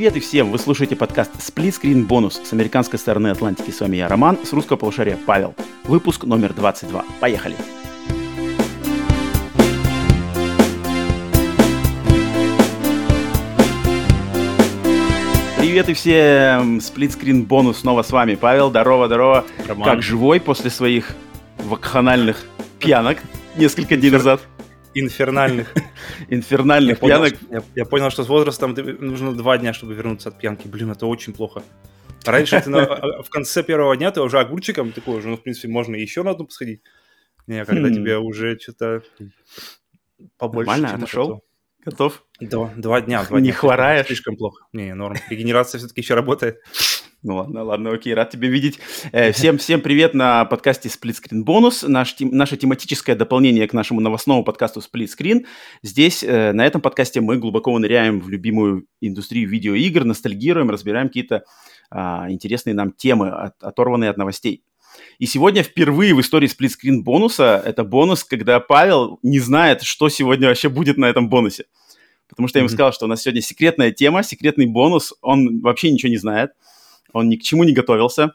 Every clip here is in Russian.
Привет и всем! Вы слушаете подкаст Split Screen Bonus с американской стороны Атлантики. С вами я, Роман, с русского полушария Павел. Выпуск номер 22. Поехали! Привет и всем! Split Screen Bonus снова с вами. Павел, здорово, здорово. Роман. Как живой после своих вакханальных пьянок несколько дней назад? Инфернальных. Инфернальных Я понял, пьянок. что- я, я понял, что с возрастом нужно два дня, чтобы вернуться от пьянки. Блин, это очень плохо. Раньше ты на- а- в конце первого дня ты уже огурчиком такой уже, ну, в принципе, можно еще на одну посходить. Не, а когда Хм. тебе уже что-то побольше, Нормально, это, Готов? то Два, дня. Два Не дня. хвораешь? Слишком плохо. Не, норм. Регенерация все-таки еще работает. Ну ладно, ладно, окей, рад тебя видеть. Э, Всем, всем привет на подкасте Split Screen Bonus, наш, тем- наше тематическое дополнение к нашему новостному подкасту Split Screen. Здесь, э, на этом подкасте, мы глубоко ныряем в любимую индустрию видеоигр, ностальгируем, разбираем какие-то а, интересные нам темы, от- оторванные от новостей. И сегодня впервые в истории Split Screen бонуса, это бонус, когда Павел не знает, что сегодня вообще будет на этом бонусе. Потому что я ему Мгм. сказал, что у нас сегодня секретная тема, секретный бонус, он вообще ничего не знает. Он ни к чему не готовился.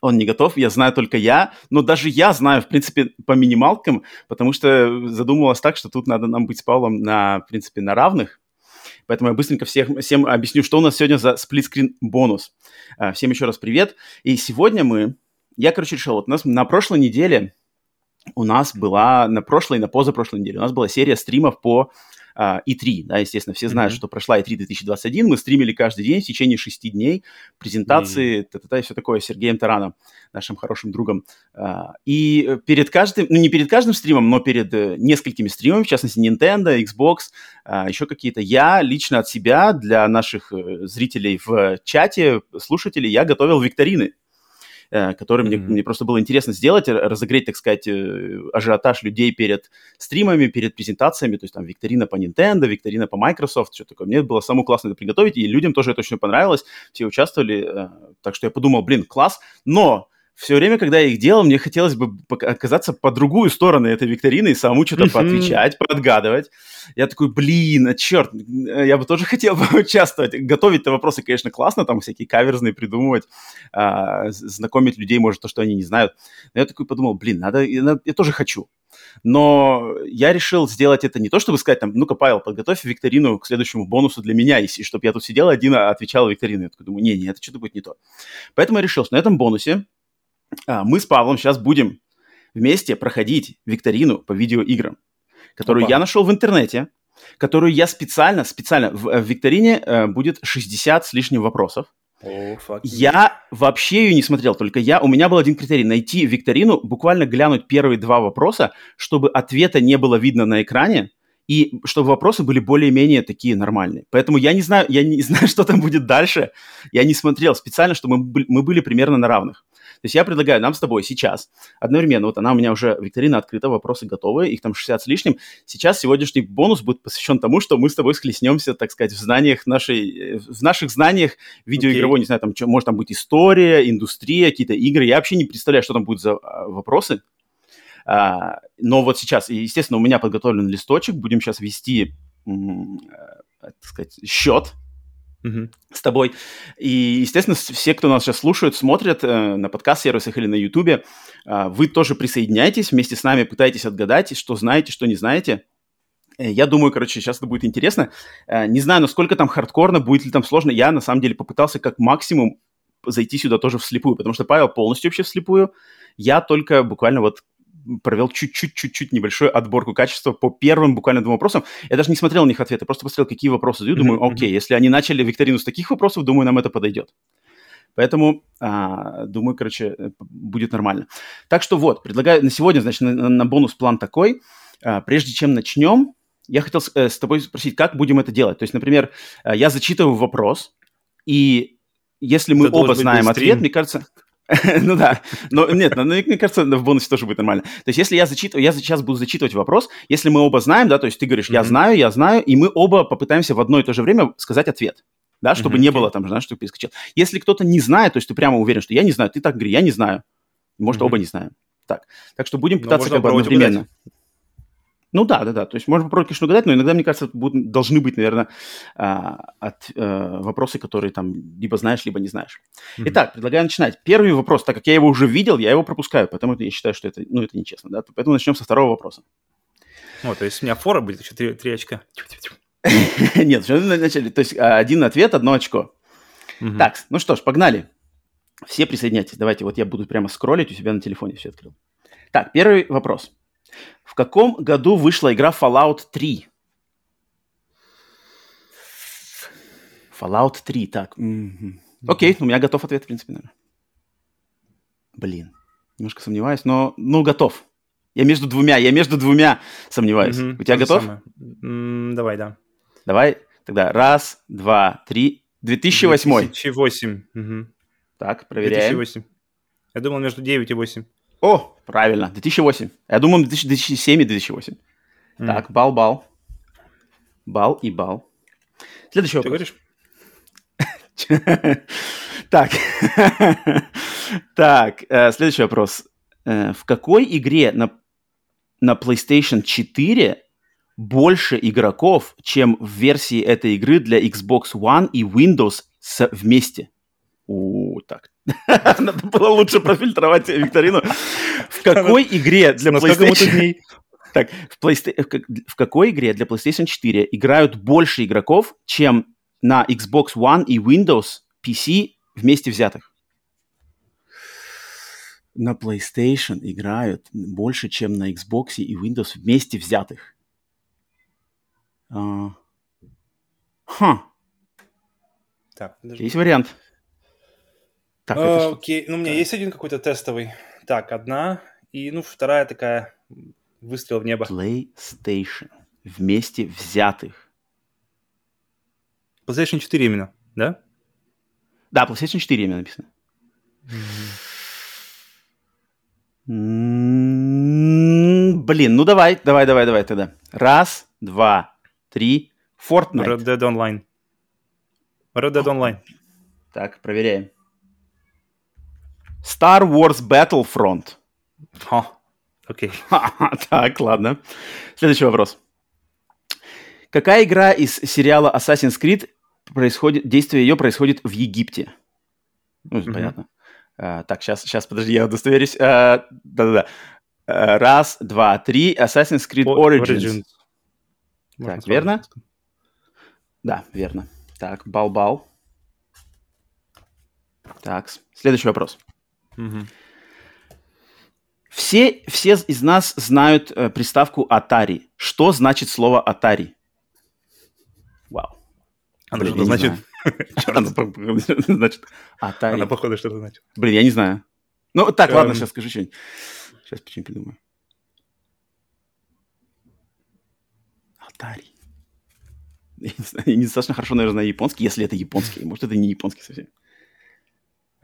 Он не готов, я знаю только я. Но даже я знаю, в принципе, по минималкам, потому что задумывалось так, что тут надо нам быть с Павлом на, в принципе, на равных. Поэтому я быстренько всех, всем объясню, что у нас сегодня за сплитскрин бонус. А, Всем еще раз привет. И сегодня мы... Я, короче, решил, вот у нас на прошлой неделе у нас была, на прошлой и на позапрошлой неделе у нас была серия стримов по а, E3, да, естественно, все знают, Мгм. что прошла E3 2021, мы стримили каждый день в течение шести дней, презентации, та-та-та и все такое, с Сергеем Тараном, нашим хорошим другом. А, И перед каждым, ну не перед каждым стримом, но перед э, несколькими стримами, в частности Nintendo, Xbox, а, еще какие-то, я лично от себя для наших э, зрителей в чате, слушателей, я готовил викторины э, мне, Мгм. мне просто было интересно сделать, разогреть, так сказать, э, ажиотаж людей перед стримами, перед презентациями, то есть там викторина по Nintendo, викторина по Microsoft, что такое. Мне было самое классно это приготовить, и людям тоже это очень понравилось, все участвовали, э, так что я подумал, блин, класс, но все время, когда я их делал, мне хотелось бы оказаться по другую сторону этой викторины и самому что-то поотвечать, подгадывать. Я такой, блин, а черт, я бы тоже хотел поучаствовать. Готовить-то вопросы, конечно, классно, там всякие каверзные придумывать, а, знакомить людей, может, то, что они не знают. Но я такой подумал, блин, надо, я, я тоже хочу. Но я решил сделать это не то, чтобы сказать, там, ну-ка, Павел, подготовь викторину к следующему бонусу для меня, и чтобы я тут сидел один, а отвечал викторину. Я такой думаю, не-не, это что-то будет не то. Поэтому я решил, что на этом бонусе мы с Павлом сейчас будем вместе проходить викторину по видеоиграм, которую Опа. я нашел в интернете, которую я специально, специально, в, в викторине э, будет 60 с лишним вопросов. Фак. Я вообще ее не смотрел, только я, у меня был один критерий, найти викторину, буквально глянуть первые два вопроса, чтобы ответа не было видно на экране, и чтобы вопросы были более-менее такие нормальные. Поэтому я не знаю, я не знаю, что там будет дальше. Я не смотрел специально, чтобы мы, мы были примерно на равных. То есть я предлагаю нам с тобой сейчас одновременно, вот она у меня уже, викторина открыта, вопросы готовы, их там 60 с лишним. Сейчас сегодняшний бонус будет посвящен тому, что мы с тобой схлестнемся, так сказать, в знаниях нашей, э, в наших знаниях видеоигровой, не знаю, там, чё- может там быть история, индустрия, какие-то игры. Я вообще не представляю, что там будет за а, вопросы. А, но вот сейчас, естественно, у меня подготовлен листочек, будем сейчас вести, э, так сказать, счет Мгм. с тобой. И, естественно, все, кто нас сейчас слушают, смотрят э, на подкаст-сервисах или на Ютубе, э, вы тоже присоединяйтесь вместе с нами, пытайтесь отгадать, что знаете, что не знаете. Э, Я думаю, короче, сейчас это будет интересно. Э, Не знаю, насколько там хардкорно, будет ли там сложно. Я, на самом деле, попытался как максимум зайти сюда тоже вслепую, потому что Павел полностью вообще вслепую. Я только буквально вот провел чуть-чуть-чуть-чуть небольшую отборку качества по первым буквально двум вопросам. Я даже не смотрел на них ответы, просто посмотрел, какие вопросы задают. Думаю, окей, если они начали викторину с таких вопросов, думаю, нам это подойдет. Поэтому, а, думаю, короче, э, будет нормально. Так что вот, предлагаю на сегодня, значит, на, на- бонус план такой. А, прежде чем начнем, я хотел с, э, с тобой спросить, как будем это делать? То есть, например, э, я зачитываю вопрос, и если мы Это оба знаем ответ, мне кажется... Ну да, но нет, но, мне кажется, в бонусе тоже будет нормально. То есть, если я зачитываю, я сейчас буду зачитывать вопрос, если мы оба знаем, да, то есть ты говоришь, я знаю, я знаю, и мы оба попытаемся в одно и то же время сказать ответ. Да, чтобы не было там, знаешь, что перескочил. Если кто-то не знает, то есть ты прямо уверен, что я не знаю, ты так говори, я не знаю. Может, оба не знаем. Так, так что будем Но пытаться можно как бы одновременно. Ну да, да, да. То есть можно попробовать, конечно, угадать, но иногда, мне кажется, будут, должны быть, наверное, а, от, а, вопросы, которые там либо знаешь, либо не знаешь. Mm-hmm. Итак, предлагаю начинать. Первый вопрос, так как я его уже видел, я его пропускаю, поэтому я считаю, что это, ну, это нечестно, да. Поэтому начнем со второго вопроса. О, то есть у меня фора будет еще три, три очка. Нет, начали. То есть а, один ответ, одно очко. Так, ну что ж, погнали. Все присоединяйтесь. Давайте, вот я буду прямо скроллить у себя на телефоне все открыл. Так, первый вопрос. В каком году вышла игра Fallout 3? Fallout 3, так. Mm-hmm. Окей, у меня готов ответ, в принципе, наверное. Блин, немножко сомневаюсь, но, ну, готов. Я между двумя, я между двумя сомневаюсь. Mm-hmm. У тебя готов? Mm, давай, да. Давай, тогда раз, два, три. 2008. 2008. Угу. Так, проверяем. 2008. Я думал между 9 и 8. О, правильно, 2008. Я думал 2007 и 2008. Mm. Так, бал-бал. Бал и бал. Следующий вопрос. говоришь? Так. так, э, следующий вопрос. Э, в какой игре на, на PlayStation 4 больше игроков, чем в версии этой игры для Xbox One и Windows вместе? У, так. Надо было лучше профильтровать викторину. В какой игре для PlayStation... Так, в, PlayStation... в какой игре для PlayStation 4 играют больше игроков, чем на Xbox One и Windows PC вместе взятых? На PlayStation играют больше, чем на Xbox и Windows вместе взятых. А... Ха. Так, Есть вариант. Так, а, окей, ну у меня есть один какой-то тестовый. Так, одна, и ну вторая такая, выстрел в небо. PlayStation. Вместе взятых. PlayStation 4 именно, да? Да, PlayStation 4 именно написано. Mm-hmm. Блин, ну давай, давай, давай, давай тогда. Раз, два, три. Fortnite. Red Dead Online. Red Dead Online. Так, проверяем. Star Wars Battlefront. окей. так, ладно. Следующий вопрос. Какая игра из сериала Assassin's Creed происходит, действие ее происходит в Египте? Ну, mm-hmm. понятно. А, так, сейчас, сейчас, подожди, я удостоверюсь. А, да-да-да. А, раз, два, три. Assassin's Creed Origins. Origins. Так, верно? Да, верно. Так, бал-бал. Так, следующий вопрос. Угу. Все, все из нас знают э, приставку Atari. Что значит слово Atari? Вау. Она что-то значит? Значит, Atari. Она, походу, что-то значит. Блин, я не знаю. Ну, так, ладно, сейчас скажи что-нибудь. Сейчас что-нибудь придумаю. Atari. Я не знаю, я недостаточно хорошо, наверное, знаю японский, если это японский. Может, это не японский совсем.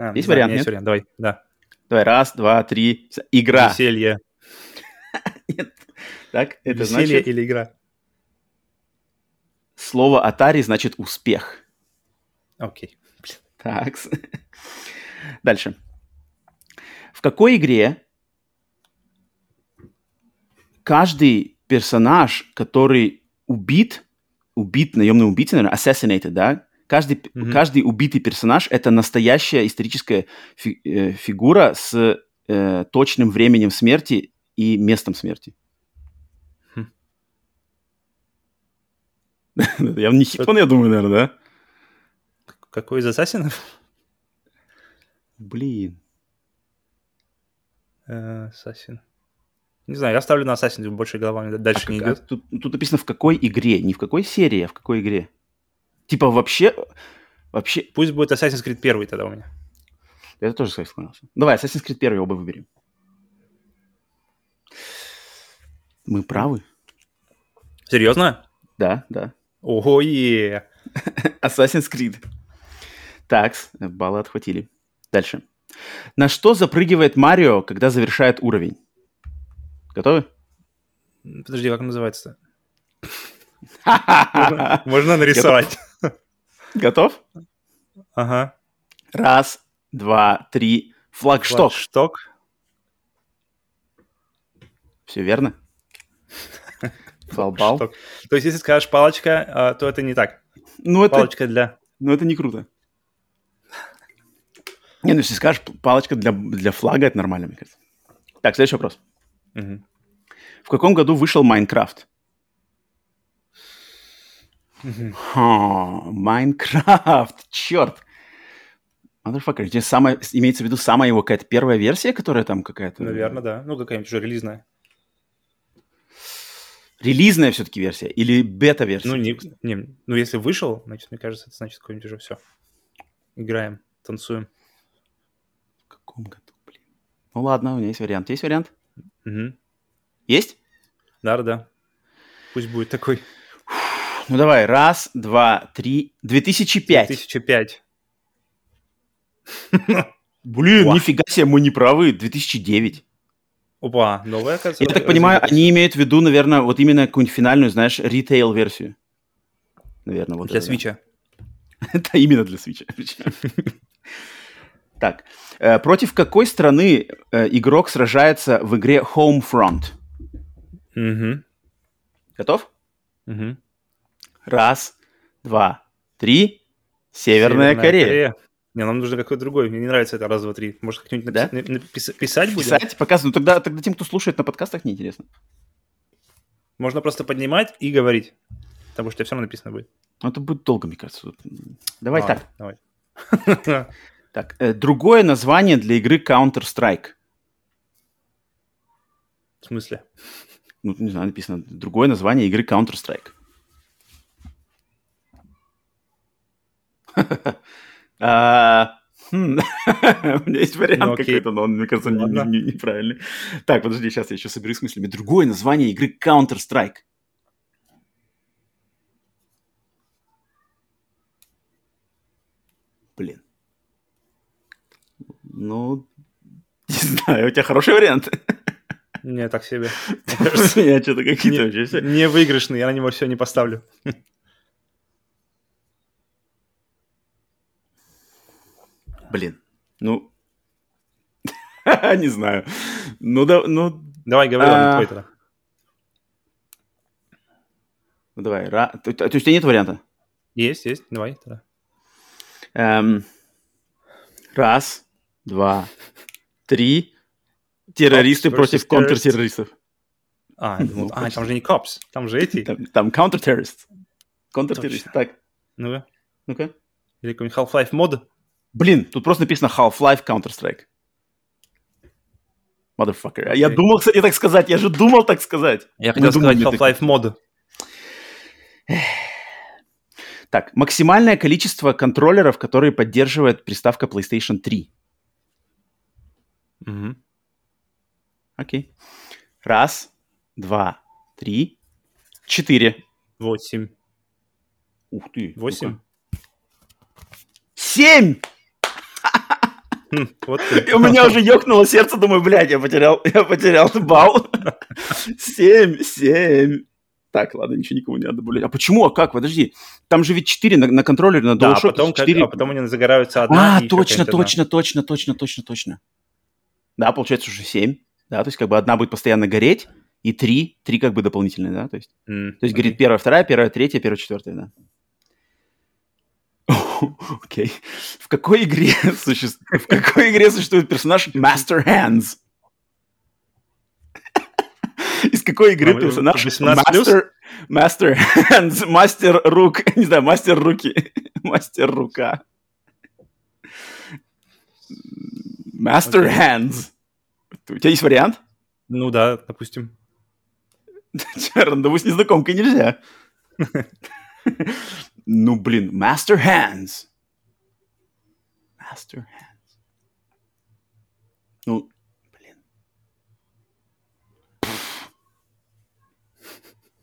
А, есть да, вариант, Есть вариант, давай, да. Давай, раз, два, три. Игра. Веселье. Нет. Так, это Веселье значит... или игра? Слово Atari значит успех. Окей. Так. Дальше. В какой игре каждый персонаж, который убит, убит наемным убийцей, наверное, assassinated, да, Каждый, mm-hmm. каждый убитый персонаж это настоящая историческая фи- э, фигура с э, точным временем смерти и местом смерти. Хм. А не Hitman, я думаю, наверное, да? Какой из ассасинов? Блин. Э, ассасин. Не знаю, я ставлю на Ассасин, больше головами дальше а не как, идет. А тут, тут написано в какой игре, не в какой серии, а в какой игре. Типа вообще... вообще... Пусть будет Assassin's Creed 1 тогда у меня. Я тоже, кстати, склонялся. Давай, Assassin's Creed 1 оба выберем. Мы правы. Серьезно? Да, да. Ого, е Assassin's Creed. Так, баллы отхватили. Дальше. На что запрыгивает Марио, когда завершает уровень? Готовы? Подожди, как называется-то? Можно нарисовать. Готов? Ага. Раз, два, три. Флагшток. Флагшток. Все верно? Флалбал. То есть, если скажешь палочка, а, то это не так. Ну, это, Палочка для... ну, это не круто. Не, ну, если скажешь палочка для, для флага, это нормально, мне кажется. Так, следующий вопрос. Мгм. В каком году вышел Майнкрафт? Майнкрафт, черт. Motherfucker, здесь самая, имеется в виду самая его какая-то первая версия, которая там какая-то... Наверное, да. Ну, какая-нибудь уже релизная. Релизная все-таки версия или бета-версия? Ну, не, не, ну, если вышел, значит, мне кажется, это значит какой-нибудь уже все. Играем, танцуем. В каком году, блин? Ну ладно, у меня есть вариант. Есть вариант? Мгм. Есть? Да-да-да. Пусть будет такой. Ну давай, раз, два, три. 2005. 2005. Блин, нифига себе, мы не правы. 2009. Опа, новая, оказывается. Я так понимаю, разъявилась. они имеют в виду, наверное, вот именно какую-нибудь финальную, знаешь, ритейл-версию. Наверное, вот Для это, да. свеча. Это именно для свеча. Так, э, против какой страны э, игрок сражается в игре Homefront? Готов? Угу. Раз, два, три. Северная, Корея. Не, нам нужно какой-то другой. Мне не нравится это раз, два, три. Может, как-нибудь Да? напис- на- напис- писать будем? Писать, показывать. Ну тогда, тогда тем, кто слушает на подкастах, неинтересно. Можно просто поднимать и говорить. Потому что все равно написано будет. Ну, это будет долго, мне кажется. Давай Ладно, так. Давай. Так, э, другое название для игры Counter-Strike. В смысле? Ну, не знаю, написано другое название игры Counter-Strike. А, хм, У меня есть Ну, вариант окей. какой-то, но он, мне кажется, неправильный. Так, подожди, сейчас я еще соберусь с мыслями. Другое название игры Counter-Strike. Блин. Ну, не знаю, у тебя хороший вариант. Не, так себе. У меня что-то какие-то вообще все- не выигрышный, я на него все не поставлю. Блин, ну... Не знаю. Ну, да, ну, Давай, говори, ладно, А. твой тогда. ну давай. ра- То, то есть у тебя нет варианта? Есть, есть, давай тогда. Эм, Раз, два, три. Террористы Cops против контртеррористов. А, думал, Ну, а, там же не cops, там же эти. Там, там counter-terrorists. Контртеррористы. Так, Ну-ка. ну-ка. Или какой-нибудь Half-Life мод. Блин, тут просто написано Half-Life Counter-Strike. Motherfucker. А Я думал, кстати, так сказать. Я же думал так сказать. Я Мы хотел сказать Half-Life мод. Так, максимальное количество контроллеров, которые поддерживает приставка PlayStation 3. Мгм. Окей. Раз, два, три, четыре. Восемь. Ух ты. Восемь? Семь! Вот И у меня уже ёкнуло сердце, думаю, блядь, я потерял, я потерял балл. Семь, семь. Так, ладно, ничего никому не надо, блядь. А почему, а как? Подожди. Там же ведь четыре на, на контроллере, на Да, а DualShock потом, как- 4. а потом они загораются одна. А, точно, точно, точно, точно, точно, точно. Да, получается уже 7. Да, то есть как бы одна будет постоянно гореть, и три, три как бы дополнительные, да, то есть. М, То есть окей. горит первая, вторая, первая, третья, первая, четвертая, да. Окей. В какой игре существует, в какой игре существует персонаж Master Hands? Из какой игры А, персонаж 18 плюс? Master, Master Hands, мастер рук, не знаю, мастер руки, мастер рука. Master Окей. Hands. У тебя есть вариант? Ну да, допустим. Рандову с незнакомкой нельзя. Ну, блин, Master Hands. Master Hands. Ну, блин.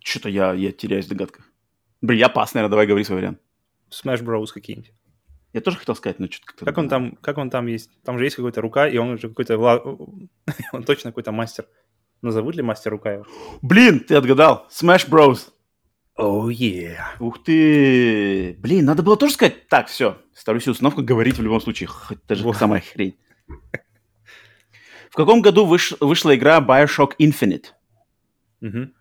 Что-то я, я теряюсь в догадках. Блин, я пас, наверное, давай говори свой вариант. Smash Bros. какие-нибудь. Я тоже хотел сказать, но что-то как-то... Как он там, как он там есть? Там же есть какая-то рука, и он уже какой-то, он точно какой-то мастер. Назовут ли мастер рука его? Блин, ты отгадал. Smash Bros. Oh yeah. Ух ты! Блин, надо было тоже сказать. Так, все. Ставлю себе установку говорить в любом случае. Даже Вот. самая хрень. В каком году выш- вышла игра Bioshock Infinite? Мгм.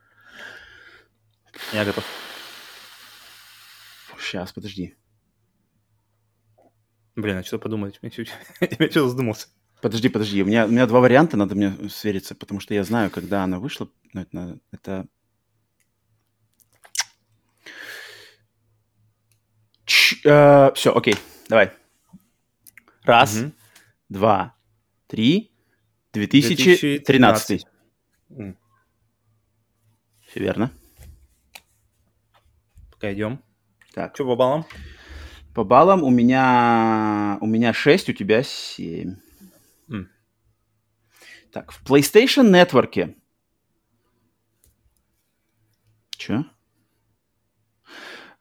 Я готов. Сейчас, подожди. Блин, а что подумать? Я что задумался. Подожди, подожди. У меня, у меня два варианта, надо мне свериться, потому что я знаю, когда она вышла. Но это, надо- это... все, окей, давай. Раз, Мгм. два, три. 2013. М, Все верно. Пока идем. Так, Что по баллам? по баллам у меня, у меня 6, у тебя 7. М. Так, в PlayStation Network. Че?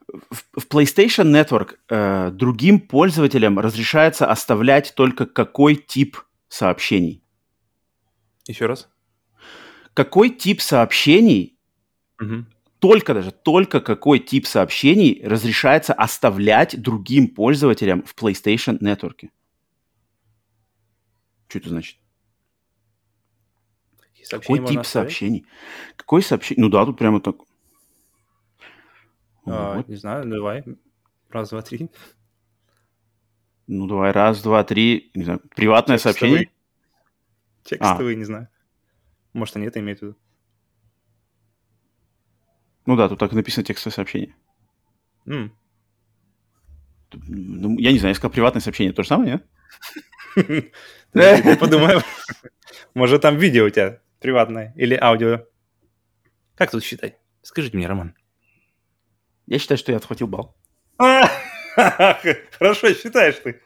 В, PlayStation Network э, другим пользователям разрешается оставлять только какой тип сообщений? Еще раз. Какой тип сообщений, Мгм. только даже, только какой тип сообщений разрешается оставлять другим пользователям в PlayStation Network? Что это значит? Какой тип сообщений? Какой сообщение? Ну да, тут прямо так. А, Вот. Не знаю, давай. Раз, два, три. Ну давай, раз, два, три. Не знаю, приватное Текстовые. сообщение. Текстовые, не знаю. Может, они это имеют в виду. Ну да, тут так и написано текстовое сообщение. М. Ну, я не знаю, я сказал приватное сообщение. То же самое, нет? Подумаю. Может, там видео у тебя приватное или аудио. Как тут считать? Скажите мне, Роман. Я считаю, что я отхватил балл. Хорошо считаешь ты.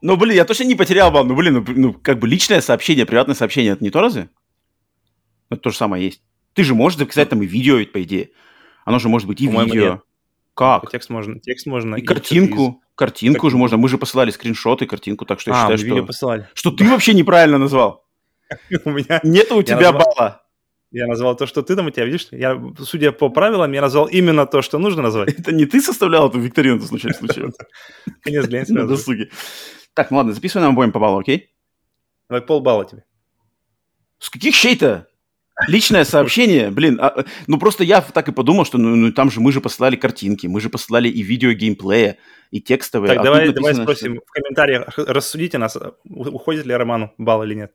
Ну, блин, я точно не потерял балл. Ну, блин, ну, ну, как бы личное сообщение, приватное сообщение, это не то разве? Это то же самое есть. Ты же можешь записать там и видео, ведь, по идее. Оно же может быть и По-моему, видео. нет. Как? Текст можно, текст можно. И что-то картинку. Картинку Картинку. же можно. Мы же посылали скриншоты, картинку, так что из- я А, мы считаю, видео что... посылали. Что ты вообще неправильно назвал. У меня Нету у тебя балла. Я назвал то, что ты там у тебя видишь. Я, судя по правилам, я назвал именно то, что нужно назвать. Это не ты составлял эту викторину, случайно, случайно? Конец глянь На досуге. Так, ну ладно, записывай нам обоим по баллу, окей? Давай полбалла тебе. С каких щей-то? Личное сообщение, блин, а, ну просто я так и подумал, что ну, ну, там же мы же посылали картинки, мы же посылали и видео геймплея, и текстовые. Так, а давай, тут давай написано, спросим в комментариях, рассудите нас, уходит ли Роману балл или нет.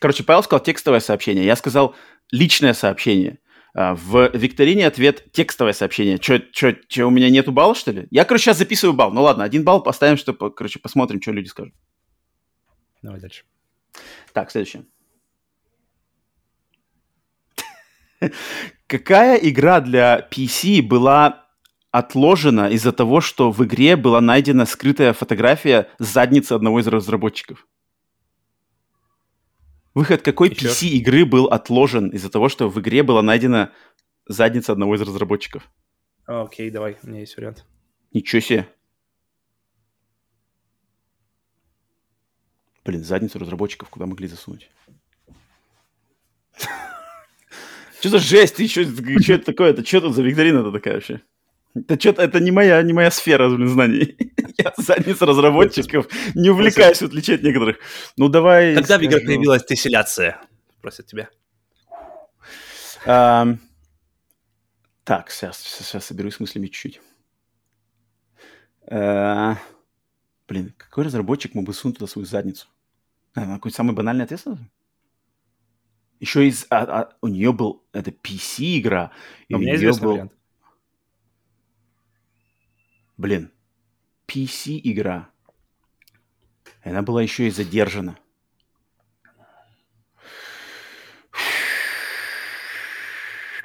Короче, Павел сказал текстовое сообщение, я сказал личное сообщение. А, В викторине ответ текстовое сообщение. Че, че, че, у меня нету балла, что ли? Я, короче, сейчас записываю балл. Ну ладно, один балл поставим, чтобы, короче, посмотрим, что люди скажут. Давай дальше. Так, следующее. Какая игра для PC была отложена из-за того, что в игре была найдена скрытая фотография задницы одного из разработчиков? Выход какой Еще? PC игры был отложен из-за того, что в игре была найдена задница одного из разработчиков? Окей, давай, у меня есть вариант. Ничего себе. Блин, задницу разработчиков куда могли засунуть? Что за жесть? Ты что это такое? Это что тут за викторина-то такая вообще? Это что-то, это не моя, не моя сфера блин, знаний. Я задница разработчиков не увлекаюсь в отличие от некоторых. Ну давай. Когда в играх появилась тесселяция? Просят тебя. Так, сейчас, сейчас соберусь с мыслями чуть-чуть. Э, Блин, какой разработчик мог бы сунуть туда свою задницу? А, ну, какой самый банальный ответ? Еще из... а- а, у нее был... Это PC-игра. и У меня был- вариант. Блин. PC-игра. Она была еще и задержана.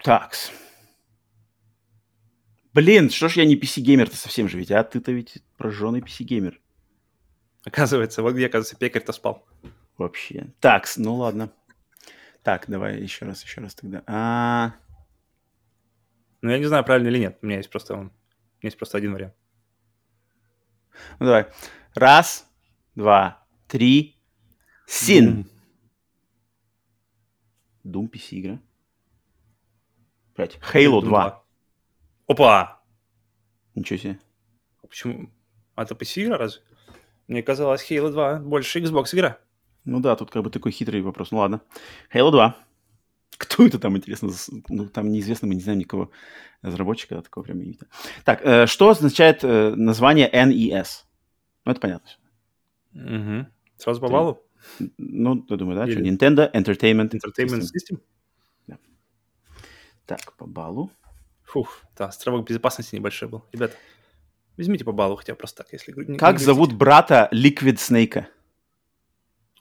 Такс. Блин, что ж я не PC-геймер-то совсем же ведь, а? Ты-то ведь прожженный PC-геймер. Оказывается, вот где, оказывается, пекарь-то спал. Вообще. Такс, ну ладно. Так, давай еще раз, еще раз тогда. А, Ну, я не знаю, правильно или нет. У меня есть просто, у меня есть просто один вариант. Ну давай. Раз, два, три. Син. Doom PC-игра. Блять, Halo 2. Опа! Ничего себе. Почему? А это PC-игра разве? Мне казалось, Halo 2 больше Xbox игра. Ну да, тут как бы такой хитрый вопрос. Ну ладно. Halo 2. Кто это там, интересно? Ну, там неизвестно, мы не знаем никого разработчика такого прям имени. Так, э, что означает э, название NES? Ну, это понятно. Угу. Сразу по баллу? Ну, я думаю, да. Или... Что, Nintendo Entertainment, Entertainment System. System? Да. Так, по баллу. Фух, да, островок безопасности небольшой был. Ребята, возьмите по баллу хотя бы просто так, если... Как не зовут брата Liquid Snake?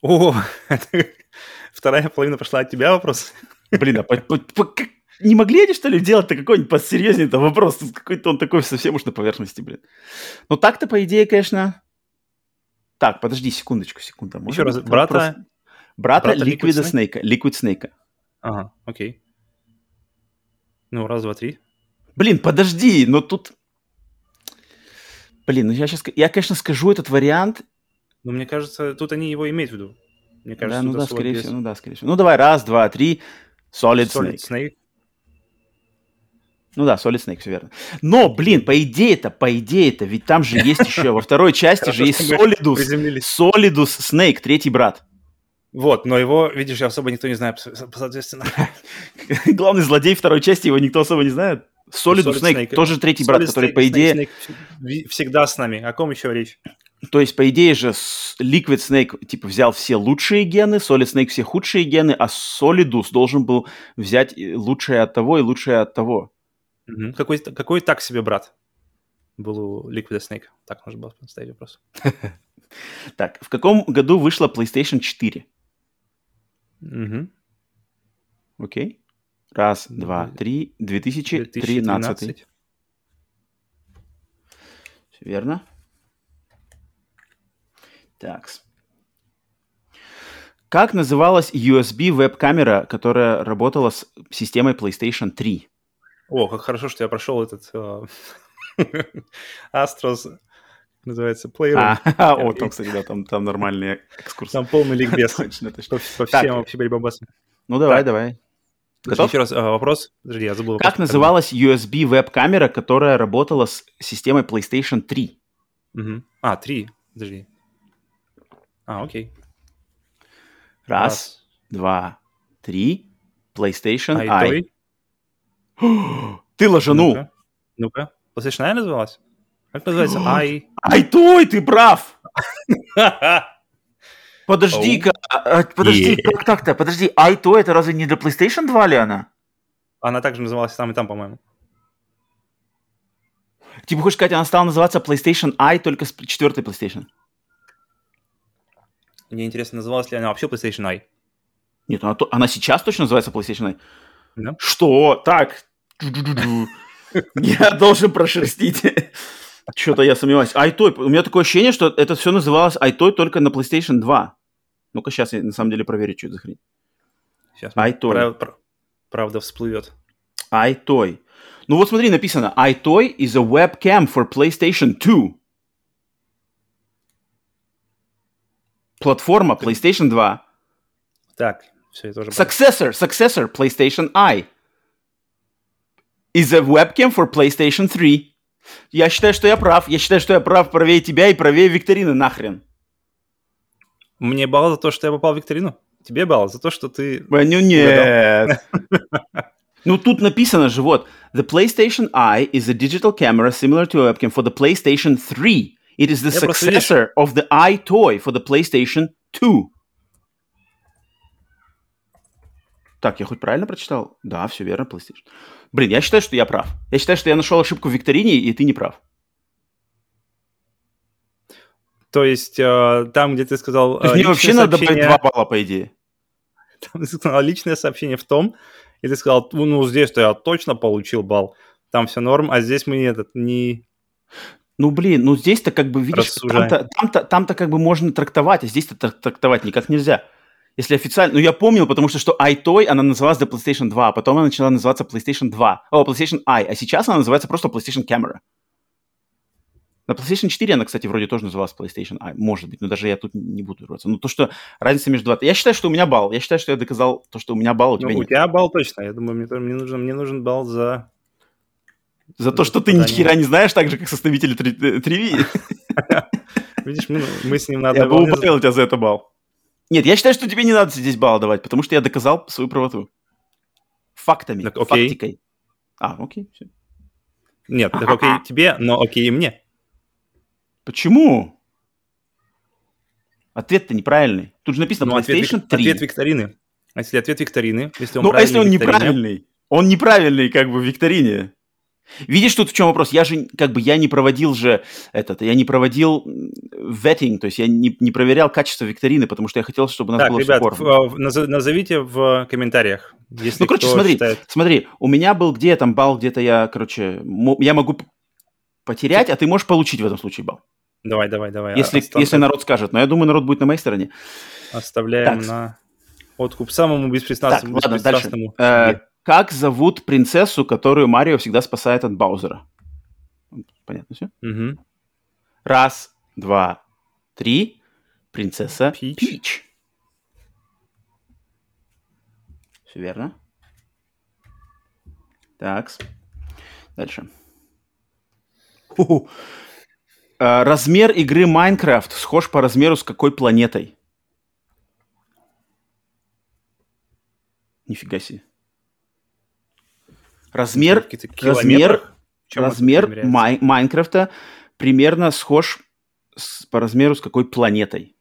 О, вторая половина пошла от тебя вопрос. Блин, а по, по, по, не могли они, что ли, делать-то какой-нибудь посерьезнее-то вопрос? Какой-то он такой совсем уж на поверхности, блин. Ну, так-то, по идее, конечно... Так, подожди секундочку, секунду. Еще раз, брата... Просто... Брата, брата Liquid Snake. Liquid Snake. Ага, окей. Ну, раз, два, три. Блин, подожди, но тут... Блин, ну я сейчас... Я, конечно, скажу этот вариант. Но мне кажется, тут они его имеют в виду. Мне кажется, да, ну да, скорее без... всего, ну да, скорее всего. Ну давай, раз, два, три. Solid, Solid Snake. Snake. Ну да, Solid Snake, все верно. Но, блин, по идее-то, по идее-то, ведь там же есть еще, во второй части же есть Solidus, Solidus Snake, третий брат. Вот, но его, видишь, особо никто не знает, соответственно. Главный злодей второй части, его никто особо не знает. Solid, Solid Snake, Snake, тоже третий Solid брат, который, по идее... Snake всегда с нами. О ком еще речь? То есть, по идее же, Liquid Snake, типа, взял все лучшие гены, Solid Snake все худшие гены, а Solidus должен был взять лучшее от того и лучшее от того. Угу. Какой, какой так себе брат был у Liquid Snake? Так можно было поставить вопрос. Так, в каком году вышла PlayStation 4? Угу. Окей. Раз, два, три. 2013. 2013. Все верно. Так. Как называлась USB веб-камера, которая работала с системой PlayStation 3? О, как хорошо, что я прошел этот uh, Astros, называется, Playroom. А, о, там, кстати, да, там, там нормальный экскурс. Там полный ликбез. точно, точно. По, по всем вообще бомбасам. Ну, давай, давай. Готов? Еще раз а, вопрос. Подожди, я забыл. Как называлась USB веб-камера, которая работала с системой PlayStation 3? Угу. А, 3. Подожди. А, окей. Раз, Раз. два, три. PlayStation I. Ты ложанул. Ну-ка. Ну-ка. PlayStation I называлась? Как называется? I... Ай, той, ты прав! Подожди-ка, а, а, подожди, как так-то? Подожди, ай, то это разве не для PlayStation 2 ли она? Она также называлась там и там, по-моему. Типа, хочешь сказать, она стала называться PlayStation I только с четвертой PlayStation? Мне интересно, называлась ли она вообще PlayStation I? Нет, она, она сейчас точно называется PlayStation I. Да? Что? Так. Я должен прошерстить. Что-то я сомневаюсь. iToy. У меня такое ощущение, что это все называлось iToy только на PlayStation 2. Ну-ка сейчас я на самом деле проверю, что это за хрень. Сейчас iToy. Прав, правда всплывет. iToy. Ну вот смотри, написано iToy is a webcam for PlayStation 2. Платформа PlayStation 2. Так, все, это уже... Successor, successor PlayStation I. Is a webcam for PlayStation 3. Я считаю, что я прав. Я считаю, что я прав правее тебя и правее викторины нахрен. Мне балл за то, что я попал в викторину? Тебе балл за то, что ты... Ну нет. Ну тут написано же, вот. The PlayStation Eye is a digital camera similar to a webcam for the PlayStation 3. It is the я successor of the Eye toy for the PlayStation 2. Так, я хоть правильно прочитал? Да, все верно, PlayStation. Блин, я считаю, что я прав. Я считаю, что я нашел ошибку в викторине, и ты не прав. То есть э, там, где ты сказал... Э, мне вообще надо сообщение... добавить 2 балла, по идее. Там ты сказал личное сообщение в том, и ты сказал, ну, здесь-то я точно получил балл, там все норм, а здесь мы этот не... Ну, блин, ну здесь-то как бы, видишь, там-то, там-то, там-то как бы можно трактовать, а здесь-то трактовать никак нельзя. Если официально... Ну, я помнил, потому что, что iToy, она называлась до PlayStation 2, а потом она начала называться PlayStation 2. О, PlayStation I. А сейчас она называется просто PlayStation Camera. На PlayStation 4 она, кстати, вроде тоже называлась PlayStation I. Может быть, но даже я тут не буду рваться. Но то, что разница между... Я считаю, что у меня балл. Я считаю, что я доказал то, что у меня балл, у тебя ну, нет. у тебя балл точно. Я думаю, мне, мне, нужен, мне нужен балл за... За то, что ты ни хера не знаешь, так же, как составители 3V. Видишь, мы с ним надо... Я бы убавил тебя за это балл. Нет, я считаю, что тебе не надо здесь балл давать, потому что я доказал свою правоту. фактами, Так, окей. фактикой. А, окей, всё. Нет, так окей тебе, но окей и мне. Почему? Ответ-то неправильный. Тут же написано Ну, ответ, PlayStation вик- 3. ответ викторины. А если ответ викторины, если он ну, а если он неправильный? Он неправильный, как бы, в викторине. Видишь, тут в чем вопрос? Я же, как бы, я не проводил же этот, я не проводил vetting, то есть я не, не проверял качество викторины, потому что я хотел, чтобы у нас Так, было ребят, все назо- назовите в комментариях, если Ну, короче, смотри, считает- смотри, у меня был где там балл, где-то я, короче, я могу потерять, а ты можешь получить в этом случае балл. Давай, давай, давай. Если, остав- если народ скажет. Но я думаю, народ будет на моей стороне. Оставляем Так. на откуп самому Так, беспристрастному. ладно, дальше. беспристрастному Э, себе. Как зовут принцессу, которую Марио всегда спасает от Баузера? Понятно все? Мгм. Раз, два, три. Принцесса Пич. Пич. Все верно. Так. Дальше. Ху-ху. Э, Размер игры Майнкрафт схож по размеру с какой планетой? Нифига себе. Размер, размер, размер? Май- Майнкрафта примерно схож с- по размеру с какой планетой?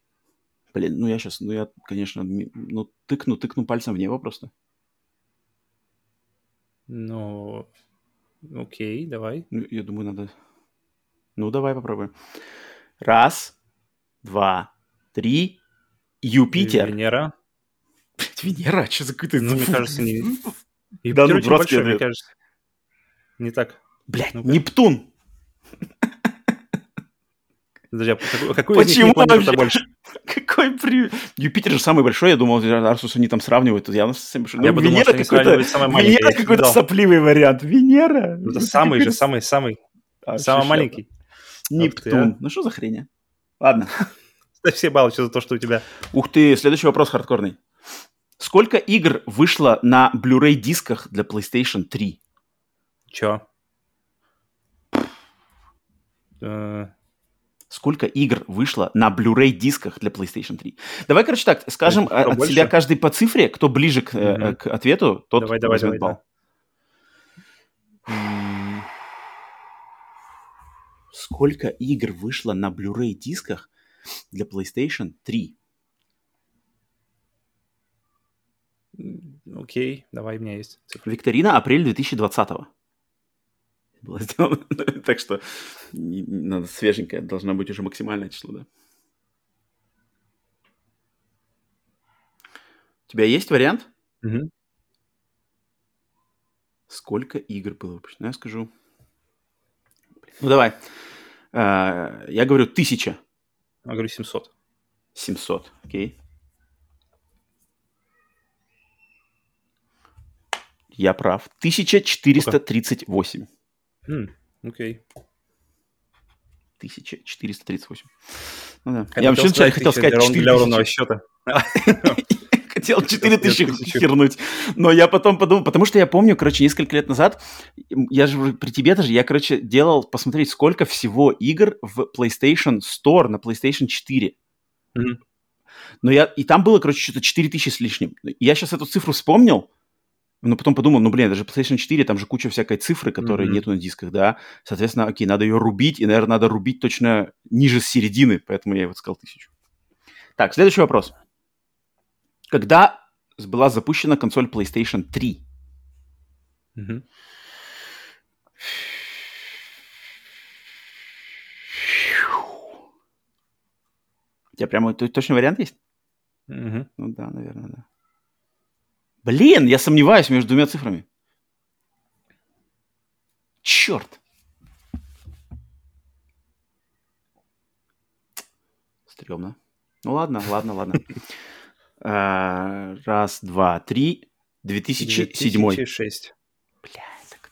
Блин, ну я сейчас, ну я, конечно, ну тыкну, тыкну пальцем в небо просто. Ну, окей, давай. Ну, я думаю, надо... Ну, давай попробуем. Раз, два, три. Юпитер. Венера. Венера? Что за какой-то... Ну, мне кажется, не... Да, ну, очень братский большой, мне кажется. Не так. Блядь, Ну-ка. Нептун. Подожди, а какой, Почему вообще? больше? Какой при... Юпитер же самый большой, я думал, уж они там сравнивают, то явно самый большой. Я Ну, подумал, Венера что какой-то... сравнивают с самой маленькой, Венера я не какой-то сопливый вариант. Венера? Это Это самый же, какой-то- самый-самый. А, Самый маленький. Нептун. Ну что за хрень? а? Ладно. Ставь все баллы за то, что у тебя. Ух ты, следующий вопрос хардкорный. Сколько игр вышло на Blu-ray дисках для PlayStation 3? Чё? Э, Сколько игр вышло на Blu-ray дисках для PlayStation 3? Давай, короче, так, скажем Кто от больше? себя каждый по цифре, кто ближе к, Мгм. к ответу, тот Давай, давай, давай, балл. М, Сколько игр вышло на Blu-ray дисках для PlayStation 3? м, Окей, давай, у меня есть цифра. Викторина апрель 2020 было сделано. так что надо свеженькое, должно быть уже максимальное число, да. У тебя есть вариант? Мгм. Сколько игр было выпущено? Я скажу. Ну, давай. Э, Я говорю тысяча. Я говорю 700. 700, окей. Я прав. 1438. М, Окей. 1438. Ну да. Я Я вообще хотел вначале сказать хотел сказать для ров- для ровного 4000. счета. Хотел 4000 тысячу. хернуть. Но я потом подумал, потому что я помню, короче, несколько лет назад, я же при тебе даже, я, короче, делал посмотреть, сколько всего игр в PlayStation Store на PlayStation 4. Мгм. Но я, и там было, короче, что-то 4000 с лишним. Я сейчас эту цифру вспомнил, но потом подумал, ну, блин, это же PlayStation 4, там же куча всякой цифры, которой Мгм. нету на дисках, да. Соответственно, окей, надо ее рубить, и, наверное, надо рубить точно ниже середины, поэтому я вот сказал тысячу. Так, следующий вопрос. Когда была запущена консоль PlayStation 3? Мгм. У тебя прямо точный вариант есть? Мгм. Ну да, наверное, да. Блин, я сомневаюсь между двумя цифрами. Черт. Стремно. Ну ладно, ладно, ладно. А, Раз, два, три. 2007. 2006. Бля, так.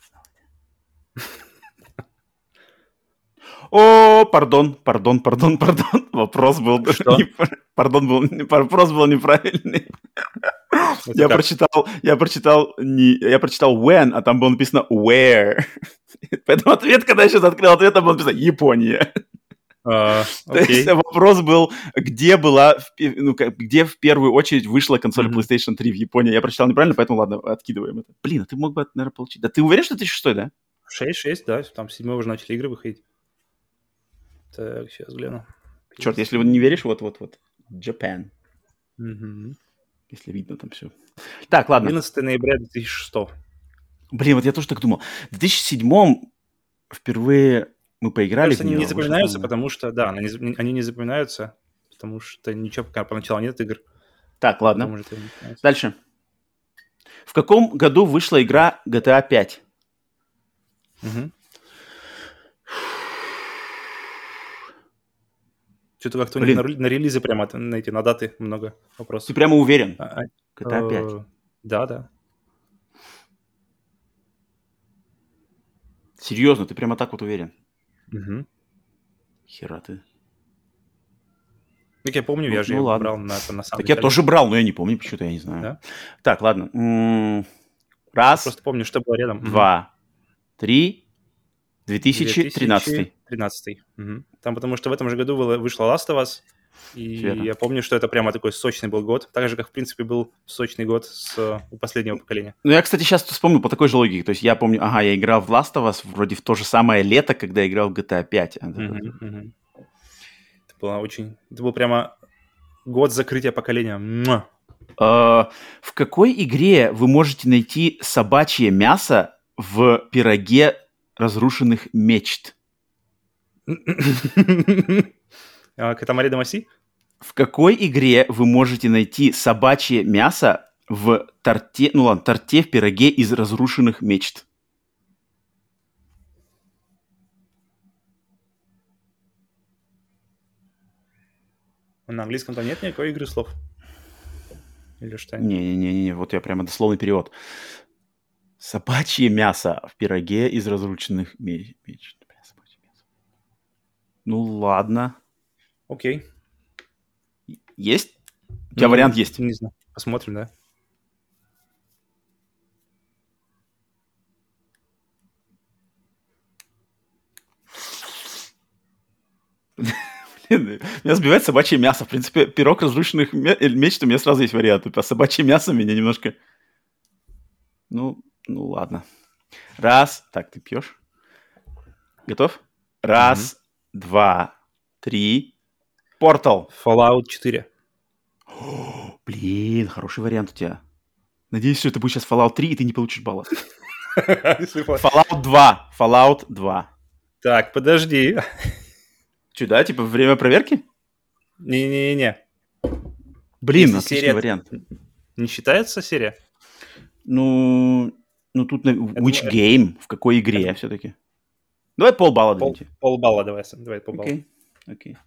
О, пардон, пардон, пардон, пардон. Вопрос был... Что? не- Пардон, был, вопрос был неправильный. Это Я как? прочитал, я прочитал, не, я прочитал when, а там было написано where. Поэтому ответ, когда я сейчас открыл ответ, там было написано Япония. А, То есть вопрос был, где была, ну, где в первую очередь вышла консоль. PlayStation 3 в Японии. Я прочитал неправильно, поэтому ладно, откидываем это. Блин, а ты мог бы, наверное, получить. Да ты уверен, что ты шестой, да? 6-6, да, там седьмой уже начали игры выходить. Так, сейчас гляну. Черт, если вы не веришь, вот-вот-вот. Japan. Мгм. Если видно там все. Так, ладно. 11 ноября 2006. Блин, вот я тоже так думал. В 2007 впервые мы поиграли Кажется, в они неё, не запоминаются, потому что, да, они, они не запоминаются, потому что ничего пока поначалу нет игр. Так, ладно. Начинается. Дальше. В каком году вышла игра GTA 5? Мгм. Что-то как-то у них Блин. на, рели- на релизы прямо на эти на даты много Ты вопросов. прямо уверен? А, а, GTA 5. э, Да, да. Серьезно, ты прямо так вот уверен? Мгм. Хера ты. Как я помню, Ну- я же ну ладно. брал на, на самом Так я тоже брал, но я не помню, почему-то я не знаю. Да? Так, ладно. Раз, Просто помню, что было рядом. Два, три. 2013. 2013. Мгм. Там потому что в этом же году вышла Last of Us, и Верно. я помню, что это прямо такой сочный был год, так же, как, в принципе, был сочный год с, у последнего поколения. Ну, я, кстати, сейчас вспомнил по такой же логике. То есть я помню, ага, я играл в Last of Us вроде в то же самое лето, когда я играл в GTA 5. А, да-да-да. Мгм, мгм. Это было очень... Это был прямо год закрытия поколения. Муа. А, В какой игре вы можете найти собачье мясо в пироге разрушенных мечт? А, Катамари Дамаси? В какой игре вы можете найти собачье мясо в торте, ну ладно, торте в пироге из разрушенных мечт? На английском там нет никакой игры слов. Или что? Не-не-не, вот я прямо дословный перевод. Собачье мясо в пироге из разрушенных ме- мечт. Бля, собачье мясо. Ну ладно. Окей. Есть? У тебя Ну, вариант есть? Не знаю. Посмотрим, да? Меня сбивает собачье мясо. В принципе, пирог разрушенных ме- мечт, у меня сразу есть варианты. А собачье мясо меня немножко... Ну, ну ладно. Раз. Так, ты пьешь? Готов? Раз, два, три. Портал. Fallout 4. Блин, хороший вариант у тебя. Надеюсь, что это будет сейчас Fallout 3, и ты не получишь балла. так, Fallout 2. Fallout 2. подожди. Че, да? Типа время проверки? Не-не-не. Блин, Если отличный серия- вариант. Не считается серия? Ну, ну тут на which думаю, game, в какой игре все-таки. Давай полбалла Пол, дадите. полбалла давай, Сэм, давай полбалла. Окей, окей.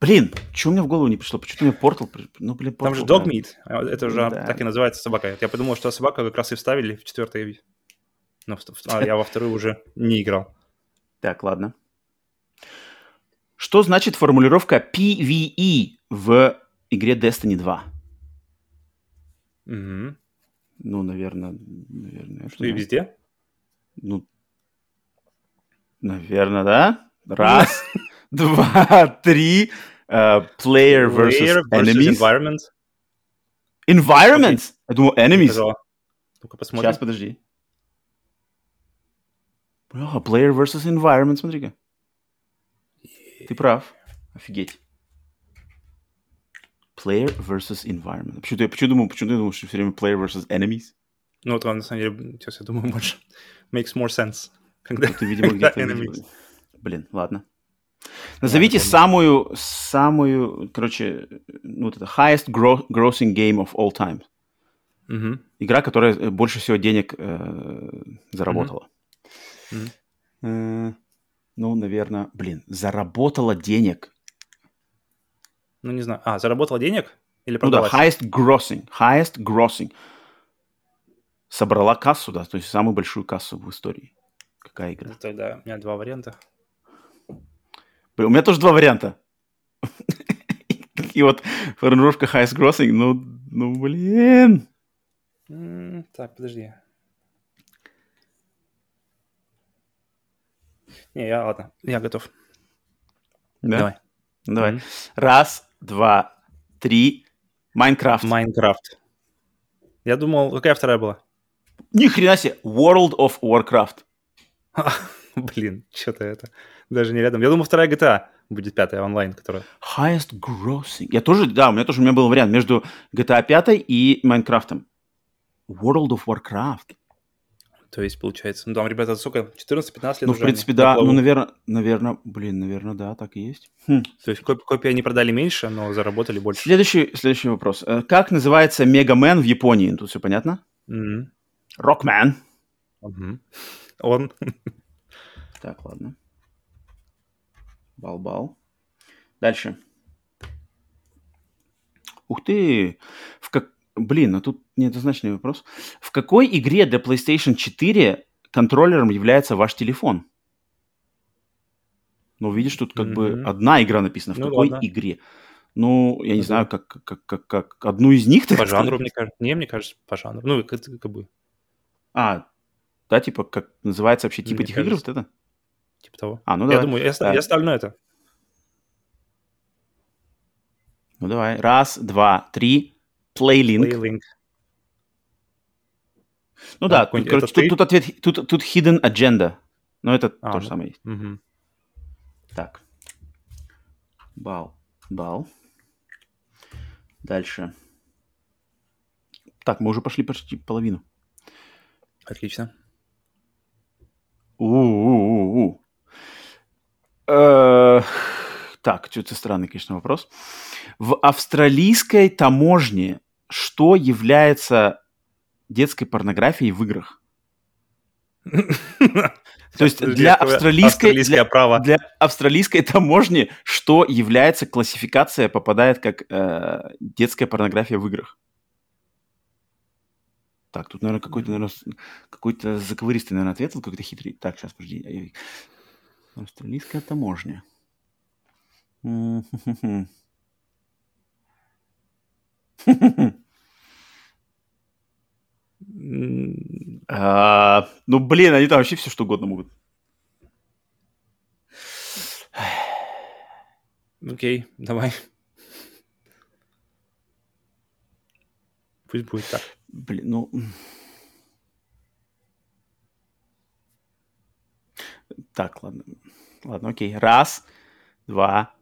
Блин, что у меня в голову не пришло? Почему меня портал? Ну, блин, Там же dog meat, а это уже Ну да. так и называется собака. Я подумал, что собака как раз и вставили в четвертый. Но в- а я во вторую уже не играл. Так, ладно. Что значит формулировка PvE в игре Destiny 2? Мгм. Ну, наверное, наверное. Что и везде? Ну, наверное, да? Раз, два, три. Uh, player versus Player enemies. environment. Environments? Я думал, enemies. Ну-ка посмотрим. Сейчас, подожди. Бля, player versus environment, смотри-ка. Ты прав. Офигеть. Player versus environment. Почему ты, почему, думал, почему ты думал, что все время player versus enemies? Ну, вот он, на самом деле, сейчас я думаю, больше makes more sense. Когда, Ну, ты, видимо, когда где-то... видимо- Блин, ладно. Назовите помню. самую, самую, короче, ну, вот это highest gro- grossing game of all time. Мгм. Игра, которая э, больше всего денег э, заработала. Мгм. Э, ну, наверное, блин, заработала денег. Ну, не знаю. А, заработала денег? Или Ну да, продалась? highest grossing, highest grossing. Собрала кассу, да, то есть самую большую кассу в истории. Какая игра? Ну, Тогда у меня два варианта. У меня тоже два варианта. И вот формулировка highest grossing, ну, ну, блин. Так, подожди. Не, я, ладно, я готов. Да? Давай. Давай. Мгм. Раз, два, три. Майнкрафт. Майнкрафт. Я думал, какая вторая была? Ни хрена себе. World of Warcraft. Блин, что-то это даже не рядом. Я думал, вторая GTA будет пятая онлайн, которая... Highest grossing. Я тоже, да, у меня тоже у меня был вариант между GTA 5 и Майнкрафтом. World of Warcraft. То есть, получается, ну там, ребята, сколько? 14-15 лет Ну, в принципе, они да. Ну, наверное, наверное, блин, наверное, да, так и есть. Хм. То есть коп- копии они продали меньше, но заработали больше. Следующий, следующий вопрос. Э, Как называется Мегамен в Японии? Тут все понятно? Рокмен. Мгм. Он. Так, ладно. Бал-бал. Дальше. Ух ты! В как... Блин, а тут неоднозначный вопрос. В какой игре для PlayStation 4 контроллером является ваш телефон? Ну, видишь, тут как бы Мгм. одна игра написана. В Ну, какой ладно. игре? Ну, я не Ну, знаю, как, как, как, как одну из них. По жанру, мне кажется. Не, мне кажется, по жанру. Ну, как, как бы, А, да, типа, как называется вообще тип Мне этих игр вот это? типа того. А, ну я давай. думаю, я, Да. я ставлю на это. Ну давай. Раз, два, три. Playlink. Playlink. Ну А, да, тут, короче, тут, тут ответ, тут, тут hidden agenda. Но это А, то же ну. самое есть. Мгм. Так. Бал. Бал. Дальше. Так, мы уже пошли почти половину. Отлично. У-у-у-у. Так, что-то странный, конечно, вопрос. В австралийской таможне что является детской порнографией в играх? То есть для австралийской, для, для австралийской таможни что является классификация, попадает как э, детская порнография в играх? Так, тут, наверное, какой-то, наверное, какой-то заковыристый, наверное, ответ, был, какой-то хитрый. Так, сейчас, подожди. Австралийская таможня. А, Ну, блин, они там вообще все что угодно могут. Окей, давай. Пусть будет так. Блин, ну... Так, ладно. Ладно, окей. Раз, два,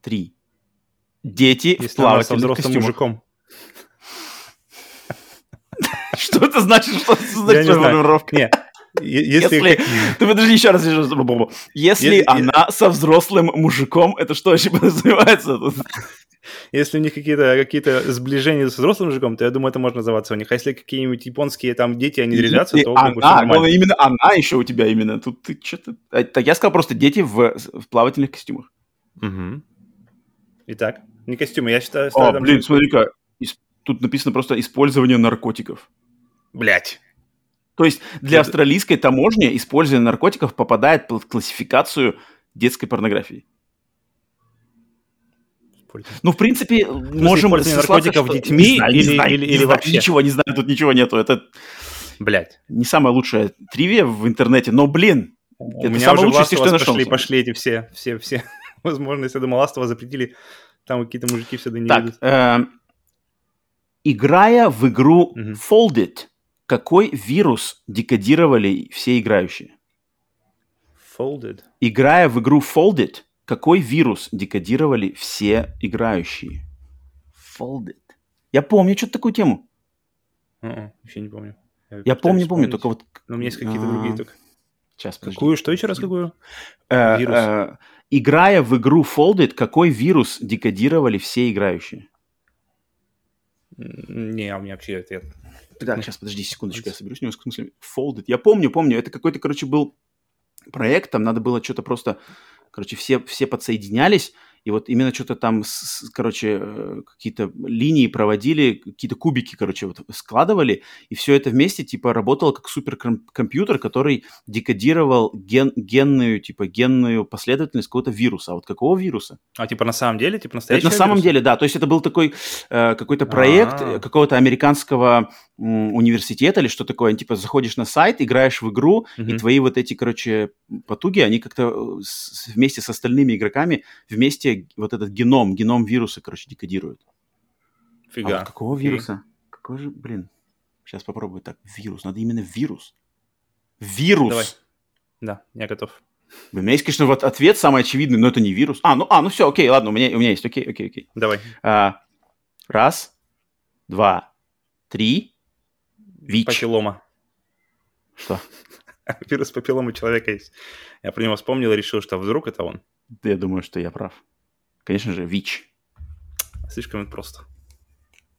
три. Дети в Если со плавательных костюмах. мужиком. Что это значит? Что это значит не формулировка? Не, е- если... Если... Ты подожди еще раз. еще раз. Если Если- она со взрослым мужиком, это что вообще подразумевается? тут? Если у них какие-то какие сближения с взрослым мужиком, то я думаю, это можно называться у них. А если какие-нибудь японские там дети, они резвятся, Если то как бы всё она, главное, именно она еще у тебя именно. Тут ты что-то... А, Так я сказал просто дети в, в плавательных костюмах. Мгм. Итак, не костюмы, я считаю... О, блин, смотри-ка. Тут написано просто использование наркотиков. Блядь. То есть для Это- австралийской таможни использование наркотиков попадает под классификацию детской порнографии. Ну, в принципе, можем использование сослаться, наркотиков что- детьми Не знаю, не или- знаю, или- не или знаю, вообще? Ничего не знаю, тут ничего нету. Это Блядь. не самая лучшая тривия в интернете, но, блин, У Это меня самое лучшее что я нашел, пошли, пошли эти все, все, все возможности. Я думал, Us запретили, там какие-то мужики всегда не Так, видят. э, играя в игру Мгм. Folded, какой вирус декодировали все играющие? Folded. Играя в игру Folded, какой вирус декодировали все играющие? Folded. Я помню что-то такую тему. М-м, Вообще не помню. Я пытаюсь помню, помню, только вот... Но у меня есть какие-то а, другие только. Сейчас, подожди. Какую? Что еще раз какую? Э, Вирус. э, играя в игру Folded, какой вирус декодировали все играющие? Не, у меня вообще ответ. Так, сейчас, подожди секундочку, я соберусь немножко. В смысле, Folded. Я помню, помню. Это какой-то, короче, был проект, там надо было что-то просто... Короче, все, все подсоединялись, и вот именно что-то там, с- короче, какие-то линии проводили, какие-то кубики, короче, вот складывали, и все это вместе, типа, работало как суперкомпьютер, который декодировал ген, генную, типа, генную последовательность какого-то вируса. А вот какого вируса? А типа на самом деле, типа Это настоящий на самом вирус? деле, да. То есть это был такой э, какой-то проект А. э, какого-то американского м, университета или что такое. Типа заходишь на сайт, играешь в игру, и Мгм. твои вот эти, короче, потуги, они как-то э, вместе с остальными игроками вместе вот этот геном, геном вируса, короче, декодируют. А Фига. вот какого вируса? Какой же, блин, сейчас попробую так. Вирус, надо именно вирус. Вирус! Давай. Да, я готов. У меня есть, конечно, вот ответ самый очевидный, но это не вирус. А, ну, а, ну все, окей, ладно, у меня, у меня есть, окей, окей, окей. Давай. А, раз, два, три. ВИЧ. Папиллома. Что? Вирус папиллома человека есть. Я про него вспомнил и решил, что вдруг это он. Я думаю, что я прав. Конечно же, ВИЧ. Слишком это просто.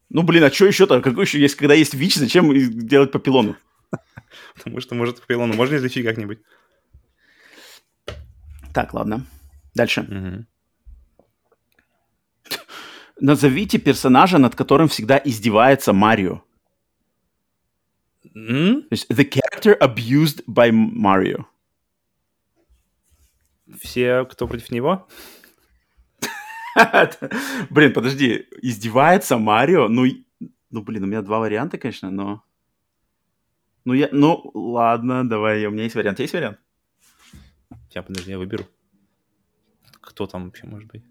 Ну, блин, а что еще-то? Какой еще есть, когда есть ВИЧ, зачем делать папиллону? Потому что, может, папиллону можно излечить как-нибудь. Так, ладно. Дальше. Назовите персонажа, над которым всегда издевается Марио. М? То есть, the character abused by Mario. Все, кто против него? Блин, подожди, издевается Марио? Ну, ну, блин, у меня два варианта, конечно, но... Ну, я... Ну, ладно, давай, у меня есть вариант. Есть вариант? Сейчас, подожди, я выберу. Кто там вообще может быть?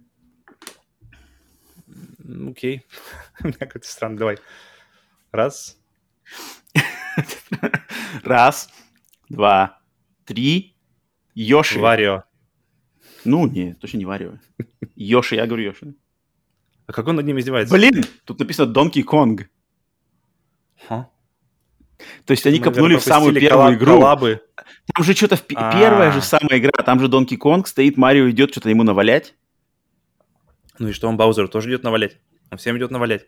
Окей. У меня как-то странно. Давай. Раз. Раз, два, три. Йоши. Варио. Ну, не, точно не Варио. Йоши, я говорю Йоши. А как он над ним издевается? Блин, тут написано Donkey Kong. Ха. То есть они Мы, копнули наверное, в самую первую игру. коллабы. Там же что-то в А. первая же самая игра, там же Donkey Kong стоит, Марио идет что-то ему навалять. Ну и что, он Баузеру тоже идет навалять? Он всем идет навалять.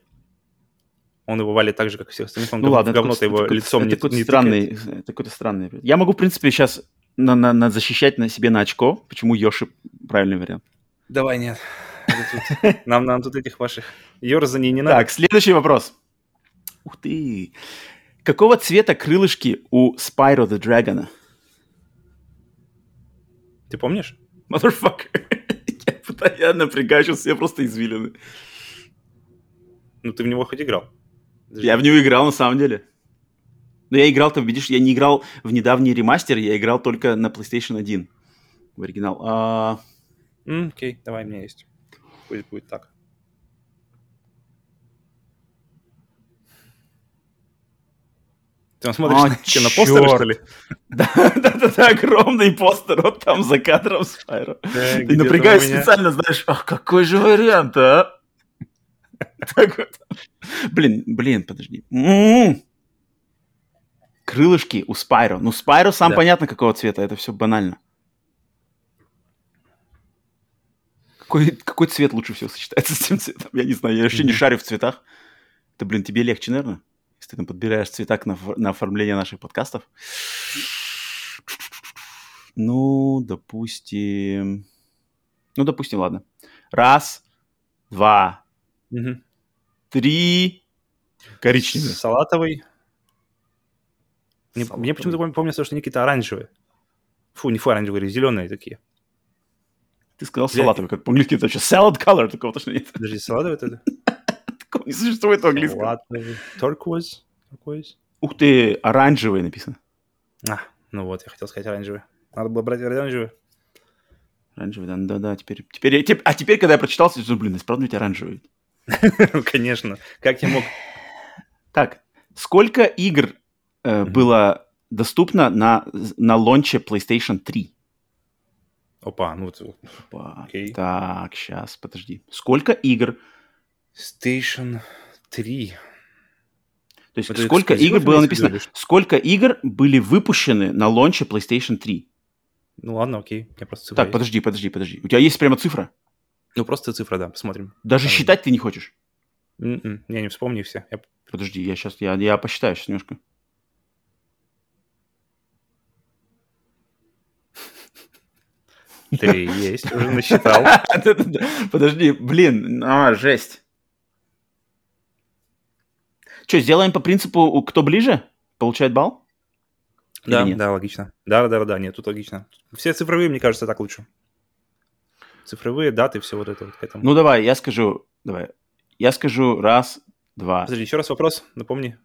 Он его валит так же, как и всех остальных. Он Ну гов- ладно, говно-то его это лицом это не, какой-то не странный, это какой-то странный. Я могу, в принципе, сейчас на, на- на- защищать на себе на очко, почему Йоши правильный вариант. Давай, нет. Нам, нам тут этих ваших ерзаний не надо. Так, следующий вопрос. Ух ты. Какого цвета крылышки у Spyro the Dragon? Ты помнишь? Motherfucker. Я пытаюсь, я напрягаю сейчас, я просто извилины. Ну, ты в него хоть играл. Даже- Я в него играл на самом деле. Но я играл, ты видишь, я не играл в недавний ремастер, я играл только на PlayStation 1 в оригинал. А, Окей, давай, у меня есть. Пусть будет так. Ты там смотришь А, на кинопостеры, чёрт. что ли? Да-да-да, огромный постер, вот там за кадром Спайро. Да, Ты напрягаешь меня. специально, знаешь, ах, какой же вариант, а? Так вот. Блин, блин, подожди. М. Крылышки у Спайро. Ну, Спайро сам Да. понятно какого цвета, это все банально. Какой, какой цвет лучше всего сочетается с этим цветом? Я не знаю, я вообще не шарю в цветах. Это, блин, тебе легче, наверное, если ты там подбираешь цвета на, на оформление наших подкастов. Ну, допустим... Ну, допустим, ладно. Раз, два, Мгм. три. Коричневый. Салатовый. Мне, Салатовый. мне почему-то пом- помнится, что они какие-то оранжевые. Фу, не фу, оранжевые, зеленые такие. Ты сказал Я- салатовый, как по-английски это что? Salad color, такого точно нет. Подожди, салатовый это? Такого не существует в английском. Салатовый. Turquoise. Turquoise. Ух ты, оранжевый написано. А, ну вот, я хотел сказать оранжевый. Надо было брать оранжевый. Оранжевый, да, да, да. Теперь, теперь, я- теп- а теперь, когда я прочитал, я думаю, блин, исправно ведь оранжевый. Ну, Конечно. Как я мог... Так, сколько игр э, Мгм. было доступно на, на лонче PlayStation 3? Опа, ну вот... Опа. Окей. Так, сейчас, подожди. Сколько игр? Station 3. То есть Это сколько игр было написано? что? Сколько игр были выпущены на лонче PlayStation 3? Ну ладно, окей. Я просто Так, есть. подожди, подожди, подожди. У тебя есть прямо цифра? Ну просто цифра, да, посмотрим. Даже Там- считать ты не хочешь? М-м, Я не вспомню все. Я- Подожди, я сейчас, я, я посчитаю сейчас немножко. Три есть, уже насчитал. Подожди, блин, а, жесть. Что, сделаем по принципу, кто ближе, получает балл? Да, да, логично. Да, да, да, нет, тут логично. Все цифровые, мне кажется, так лучше. Цифровые даты, все вот это вот к этому. Ну давай, я скажу, давай. Я скажу раз, два. Подожди, еще раз вопрос, напомни.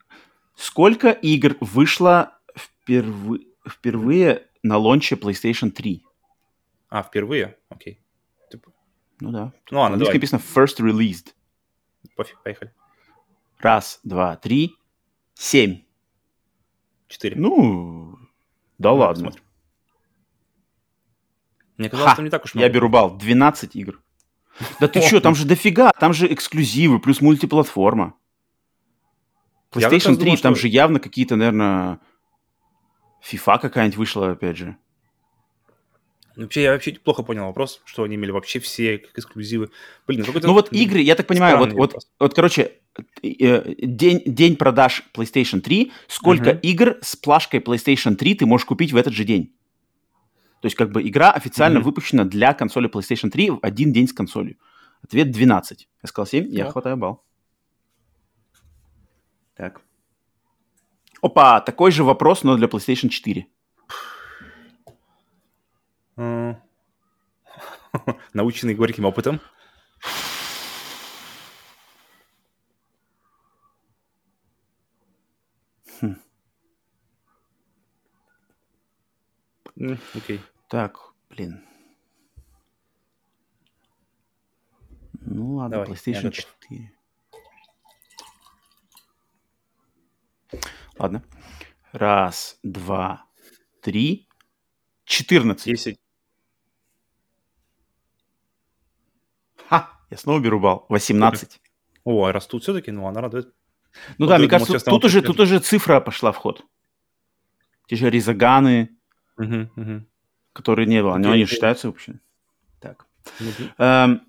Сколько игр вышло впервые, впервые на лонче PlayStation 3? А, впервые? Окей. Типа, Ну да. Ну ладно, Здесь давай, написано first released. пофиг, поехали. Раз, два, три, семь. Четыре. Ну, да Ну, ладно. посмотрим. Мне казалось, Ха, там не так уж много. Я беру балл. 12 игр. Да ты что, там же дофига, там же эксклюзивы, плюс мультиплатформа. PlayStation раз 3, думал, там что- же явно какие-то, наверное, FIFA какая-нибудь вышла, опять же. Вообще, я вообще плохо понял вопрос, что они имели вообще все как эксклюзивы. Блин, ну. Ну вот игры, я так понимаю, вот, вот, вот, короче, э, день, день продаж PlayStation 3, сколько Мгм. игр с плашкой PlayStation 3 ты можешь купить в этот же день? То есть как бы игра официально Мгм. выпущена для консоли PlayStation 3 в один день с консолью. Ответ 12. Я сказал 7, я хватаю балл. Так. Опа, такой же вопрос, но для PlayStation 4. Наученный горьким опытом. Хм. Окей. Так, блин. Ну ладно, Давай, PlayStation готов. 4. Ладно. Раз, два, три, четырнадцать. Десять. Ха! Я снова беру балл. 18. О, а растут все-таки, ну она радует. Ну Вот да, мне думал, кажется, тут, уже, тут уже цифра пошла в ход. Те же Ризаганы, Мгм, мгм. которые не было, они, они считаются вообще. Так. Мгм. Эм,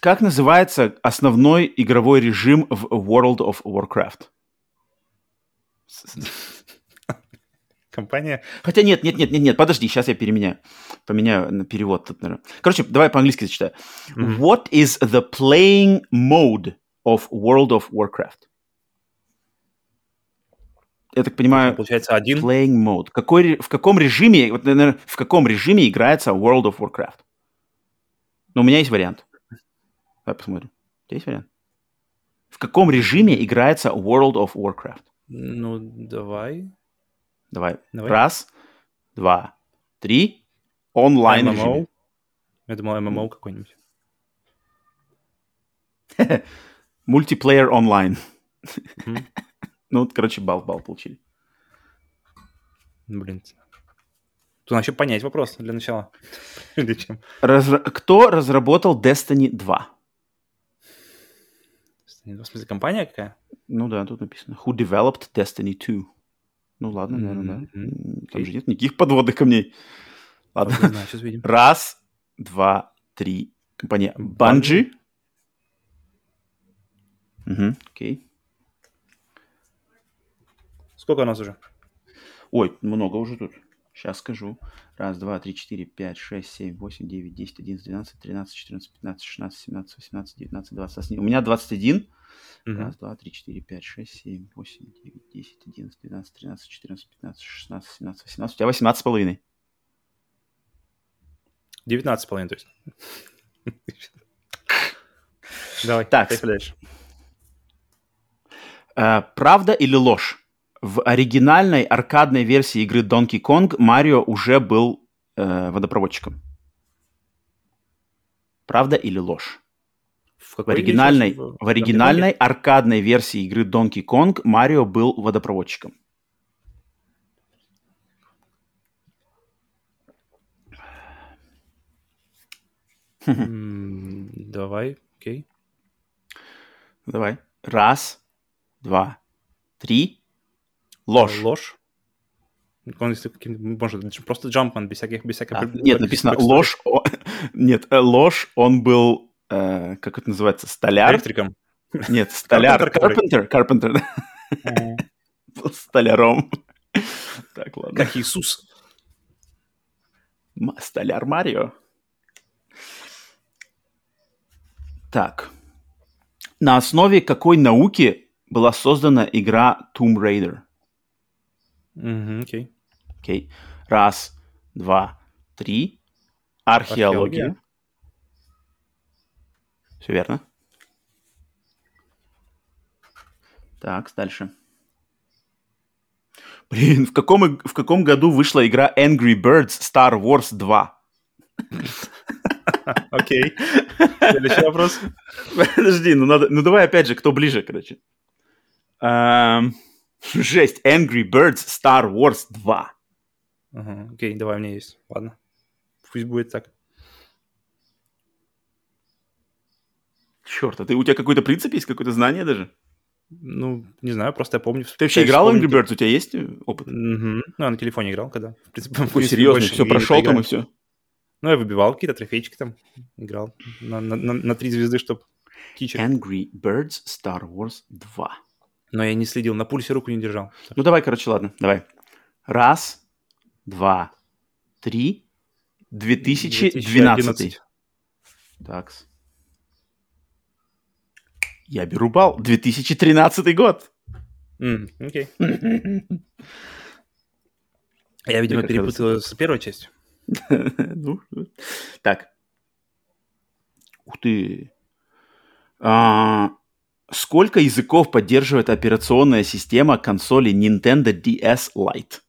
как называется основной игровой режим в World of Warcraft? Компания. Хотя нет, нет, нет, нет, нет, подожди, сейчас я переменяю. Поменяю на перевод тут, наверное. Короче, давай по-английски зачитаю. Мгм. What is the playing mode of World of Warcraft? Я так понимаю, Получается один. playing mode. Какой, в каком режиме, вот, наверное, в каком режиме играется World of Warcraft? Ну, у меня есть вариант. Давай посмотрим. У тебя есть вариант? В каком режиме играется World of Warcraft? Ну, давай. Давай. Давай. Раз, два, три. Онлайн режиме. Я думал, ММО какой-нибудь. Мультиплеер онлайн. Ну, вот, короче, балл-балл получили. Блин. Тут еще понять вопрос для начала. Чем. Разра- Кто разработал Destiny 2? В смысле, компания какая? Ну да, тут написано. Who developed Destiny 2? Ну ладно, наверное, да. М, Там же нет никаких подводных камней. Ладно. Знаю, сейчас видим. Раз, два, три. Компания Bungie. Мгм, окей. Сколько у нас уже? Ой, много уже тут. Сейчас скажу. Раз, два, три, четыре, пять, шесть, семь, восемь, девять, десять, одиннадцать, двенадцать, тринадцать, четырнадцать, пятнадцать, шестнадцать, семнадцать, восемнадцать, девятнадцать, двадцать. двадцать один. У меня 21. Мгм. Раз, два, три, четыре, пять, шесть, семь, восемь, девять, десять, одиннадцать, двенадцать, тринадцать, четырнадцать, пятнадцать, шестнадцать, семнадцать, восемнадцать. У тебя 18 с половиной. 19 с половиной, то есть. Давай, Так. дальше. Э, правда или ложь? В оригинальной аркадной версии игры Donkey Kong Марио уже был э, водопроводчиком. Правда или ложь? В В оригинальной, сейчас? в оригинальной аркадной версии игры Donkey Kong Марио был водопроводчиком. Давай, окей. Давай. Раз, два, три. Ложь. Ложь. Он если может, просто джампман, без всяких, без всяких... А, нет, написано ложь. о- Нет, ложь. Он был, Э, как это называется, столяр? Электриком. Нет, столяр. Карпентер. Карпентер. Был столяром. Так, ладно. Как Иисус. Столяр Марио. Так. На основе какой науки была создана игра Tomb Raider? Окей. Окей. Раз, два, три. Археология. Все верно. Так, дальше. Блин, в каком, в каком году вышла игра Angry Birds Star Wars 2? Окей. Следующий вопрос. Подожди, ну надо, ну давай опять же, кто ближе, короче. Эм, Жесть, Angry Birds Star Wars 2. Ага, Окей, давай, у меня есть. Ладно. Пусть будет так. Черт, а ты, у тебя какой-то принцип есть, какое-то знание даже? Ну, не знаю, просто я помню. Ты вообще играл в Angry Birds? У тебя есть э, опыт? Мгм. Ну, я на телефоне играл, когда. В принципе, Ой, серьезно, все прошел там и все. Ну, я выбивал какие-то трофейчики там. Играл на, на, на, на три звезды, чтобы тичер. Angry Birds Star Wars 2. Но я не следил, на пульсе руку не держал. Ну давай, короче, ладно, давай. Раз, два, три. 2012. Так. Я беру бал. 2013 год. Окей. Я, видимо, перепутал с первой частью. Ну, Так. Ух ты. А, Сколько языков поддерживает операционная система консоли Nintendo DS Lite?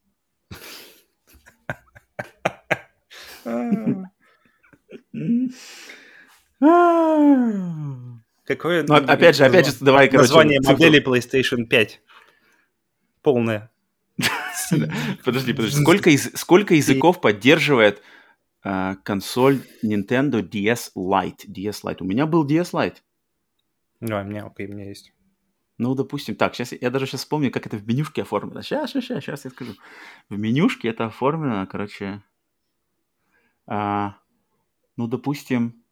Какое Ну, опять же, опять же, давай, короче, название цифру. модели PlayStation 5? Полное. Подожди, подожди. Сколько, из- сколько языков поддерживает а, консоль Nintendo DS Lite? DS Lite. У меня был DS Lite. Давай, у меня, окей, у меня есть. Ну, допустим, так, сейчас я даже сейчас вспомню, как это в менюшке оформлено. Сейчас, сейчас, сейчас, сейчас я скажу. В менюшке это оформлено, короче, а, ну, допустим,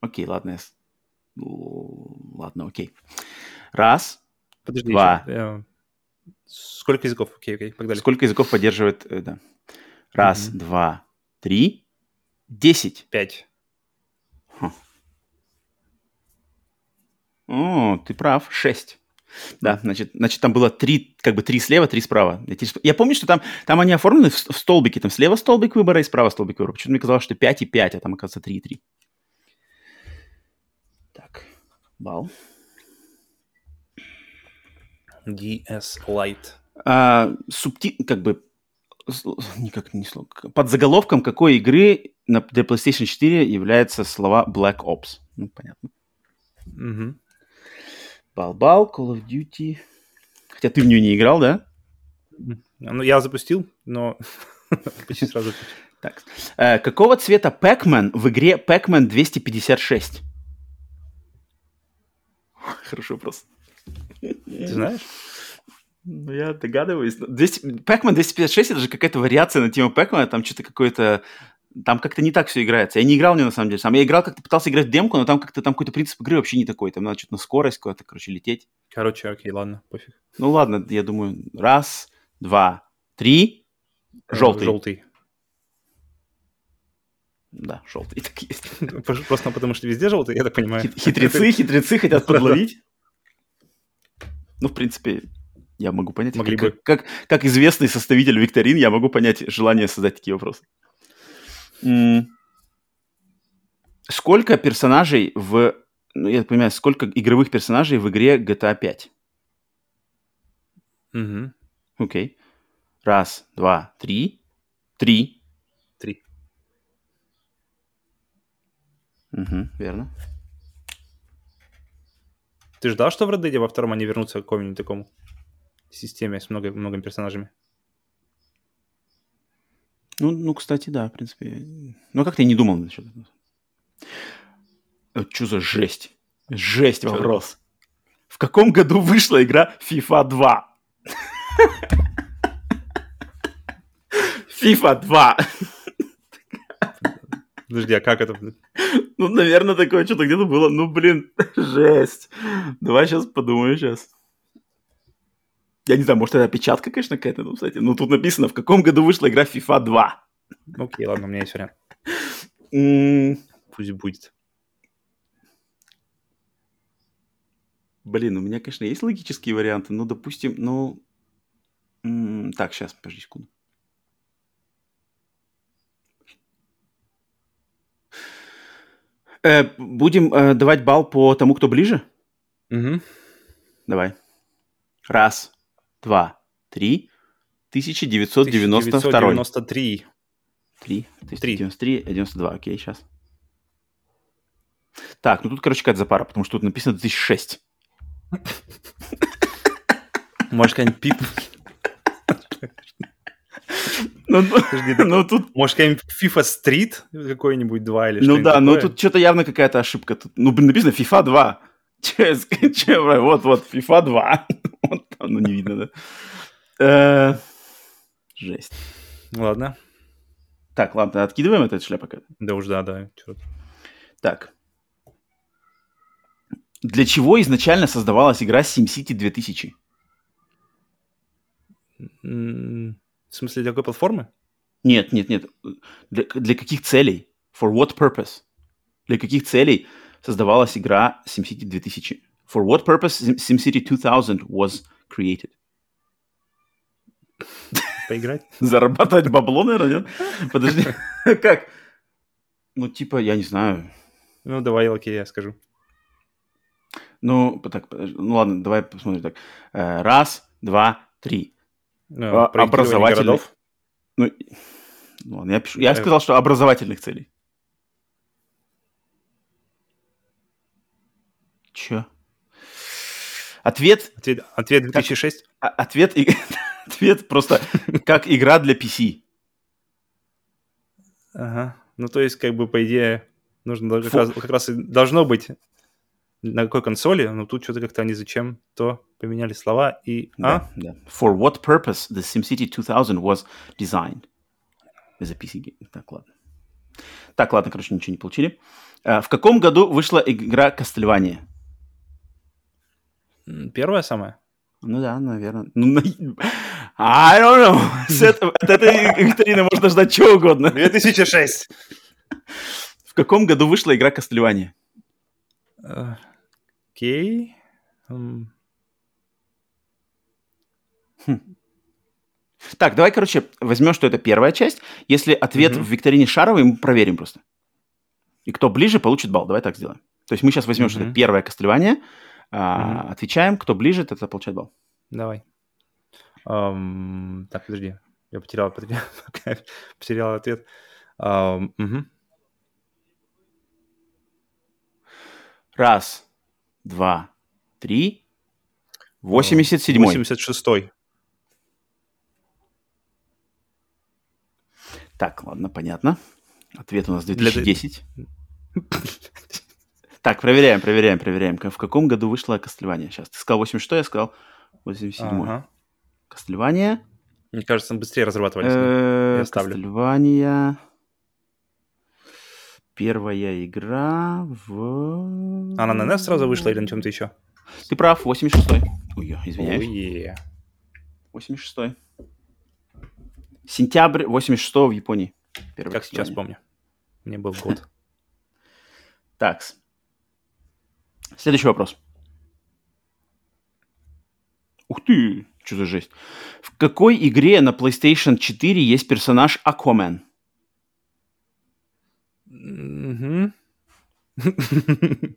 окей, ладно, я ну, ладно, окей. Раз, Подожди. Два. э, Сколько языков? Окей, окей, погнали. сколько языков поддерживает, э, да. Раз, Мгм. два, три, десять. Пять. О, ты прав, 6. Да, значит, значит, там было три, как бы три слева, три справа. Я, я помню, что там, там они оформлены в, в столбике. Там слева столбик выбора и справа столбик выбора. Почему-то мне казалось, что 5 и 5, а там, оказывается, 3 и 3. Бал. DS Lite. А, субти... как бы... Никак не слово. Под заголовком какой игры на, для PlayStation 4 являются слова Black Ops? Ну, понятно. Мгм. Бал-бал, Call of Duty. Хотя ты в нее не играл, да? Ну, я запустил, но почти сразу. Так. Э, какого цвета Pac-Man в игре Pac-Man 256? Хороший вопрос. Ты знаешь? Ну, я догадываюсь. Но 200 Pac-Man 256 это же какая-то вариация на тему Pac-Man, там что-то какое-то... Там как-то не так все играется. Я не играл в нее на самом деле сам. Я играл, как-то пытался играть в демку, но там как-то там какой-то принцип игры вообще не такой. Там надо что-то на скорость куда-то, короче, лететь. Короче, окей, ладно, пофиг. Ну ладно, я думаю, раз, два, три. Желтый. Желтый. Да, желтый так есть. Просто потому что везде желтый, я так понимаю. Хит- Хитрецы, хитрецы хотят подловить. Ну, в принципе, я могу понять. Могли как, бы. Как, как известный составитель викторин, я могу понять желание создать такие вопросы. Сколько персонажей в... Ну, я понимаю, сколько игровых персонажей в игре GTA 5? Мгм. Окей. Раз, два. Три. Три. Мгм, верно. Ты ждал, что в Red Dead во втором они вернутся к какому-нибудь такому системе с много, многими персонажами? Ну, ну, кстати, да, в принципе. Ну, как-то я не думал насчет этого. Что за жесть? Жесть Чё? вопрос. В каком году вышла игра FIFA 2? FIFA 2. Подожди, а как это? Ну, наверное, такое что-то где-то было. Ну, блин, жесть. Давай сейчас подумаю сейчас. Я не знаю, может, это опечатка, конечно, какая-то, ну, кстати. Ну, тут написано, в каком году вышла игра FIFA 2. Окей, ладно, у меня есть вариант. Пусть будет. Блин, у меня, конечно, есть логические варианты, но, допустим, ну... Так, сейчас, подожди секунду. Э, будем э, давать балл по тому, кто ближе? Мгм. Давай. Раз, два, три. 1992. 1993. Три. 1993, 92. Окей, сейчас. Так, ну тут, короче, какая-то запара, потому что тут написано 2006. Может, какая-нибудь пип... Ну, ну, Подожди, да. ну, тут, Может, какая-нибудь FIFA Street какой-нибудь 2 или ну да, ну такое? тут что-то явно какая-то ошибка. Тут, ну, блин, написано FIFA 2. Че, че, бля, вот, вот, FIFA 2. Вот там, ну, не видно, да? Э, Жесть. Ладно. Так, ладно, откидываем этот шляпа. Да уж, да, да. Так. Для чего изначально создавалась игра SimCity 2000? В смысле, для какой платформы? Нет, нет, нет. Для, для каких целей? For what purpose? Для каких целей создавалась игра SimCity 2000? For what purpose Sim- SimCity 2000 was created? Поиграть? Зарабатывать бабло, наверное, нет? Подожди, как? Ну, типа, я не знаю. Ну, давай, окей, я скажу. Ну, так, ну ладно, давай посмотрим так. Э, Раз, два, три. Ну, А, городов. Ну, ну ладно, я пишу. Я Э. сказал, что образовательных целей. Чё? Ответ, Ответ, ответ 2006? а- ответ, ответ просто как игра для PC. Ага. Ну, то есть, как бы, по идее, нужно как раз, как раз и должно быть на какой консоли, но тут что-то как-то они зачем то поменяли слова и... А? Да, да. For what purpose the SimCity 2000 was designed? As a PC game. Так, ладно. Так, ладно, короче, ничего не получили. Э, В каком году вышла игра Castlevania? Первая самая? Ну да, наверное. Ну, I don't know. С этого- от этой викторины можно ждать чего угодно. 2006. В каком году вышла игра Castlevania? Окей. М, Так, давай, короче, возьмем, что это первая часть. Если ответ Мгм. в викторине шаровой, мы проверим просто. И кто ближе, получит балл. Давай так сделаем. То есть мы сейчас возьмем, что это первое Castlevania, а, Мгм. отвечаем, кто ближе, это получает балл. Давай. Ам, Так, подожди. Я потерял, потерял ответ. Ам, мгм. Раз, два, три. 87-й. 86-й. Так, ладно, понятно. Ответ у нас Для- 2010. Так, проверяем, проверяем, проверяем. В каком году вышла Castlevania? Сейчас, ты сказал 86 я сказал 87 Ага. Castlevania. Мне кажется, мы быстрее разрабатывались. Э. Castlevania. Первая игра в... Она на NES сразу вышла или на чем-то еще? Ты прав, 86-й. Ой, извиняюсь. Ой-е. 86-й. Сентябрь 86 в Японии. Первое Как сейчас помню. Мне был год. Так. Следующий вопрос. Ух ты, что за жесть. В какой игре на PlayStation 4 есть персонаж Aquaman?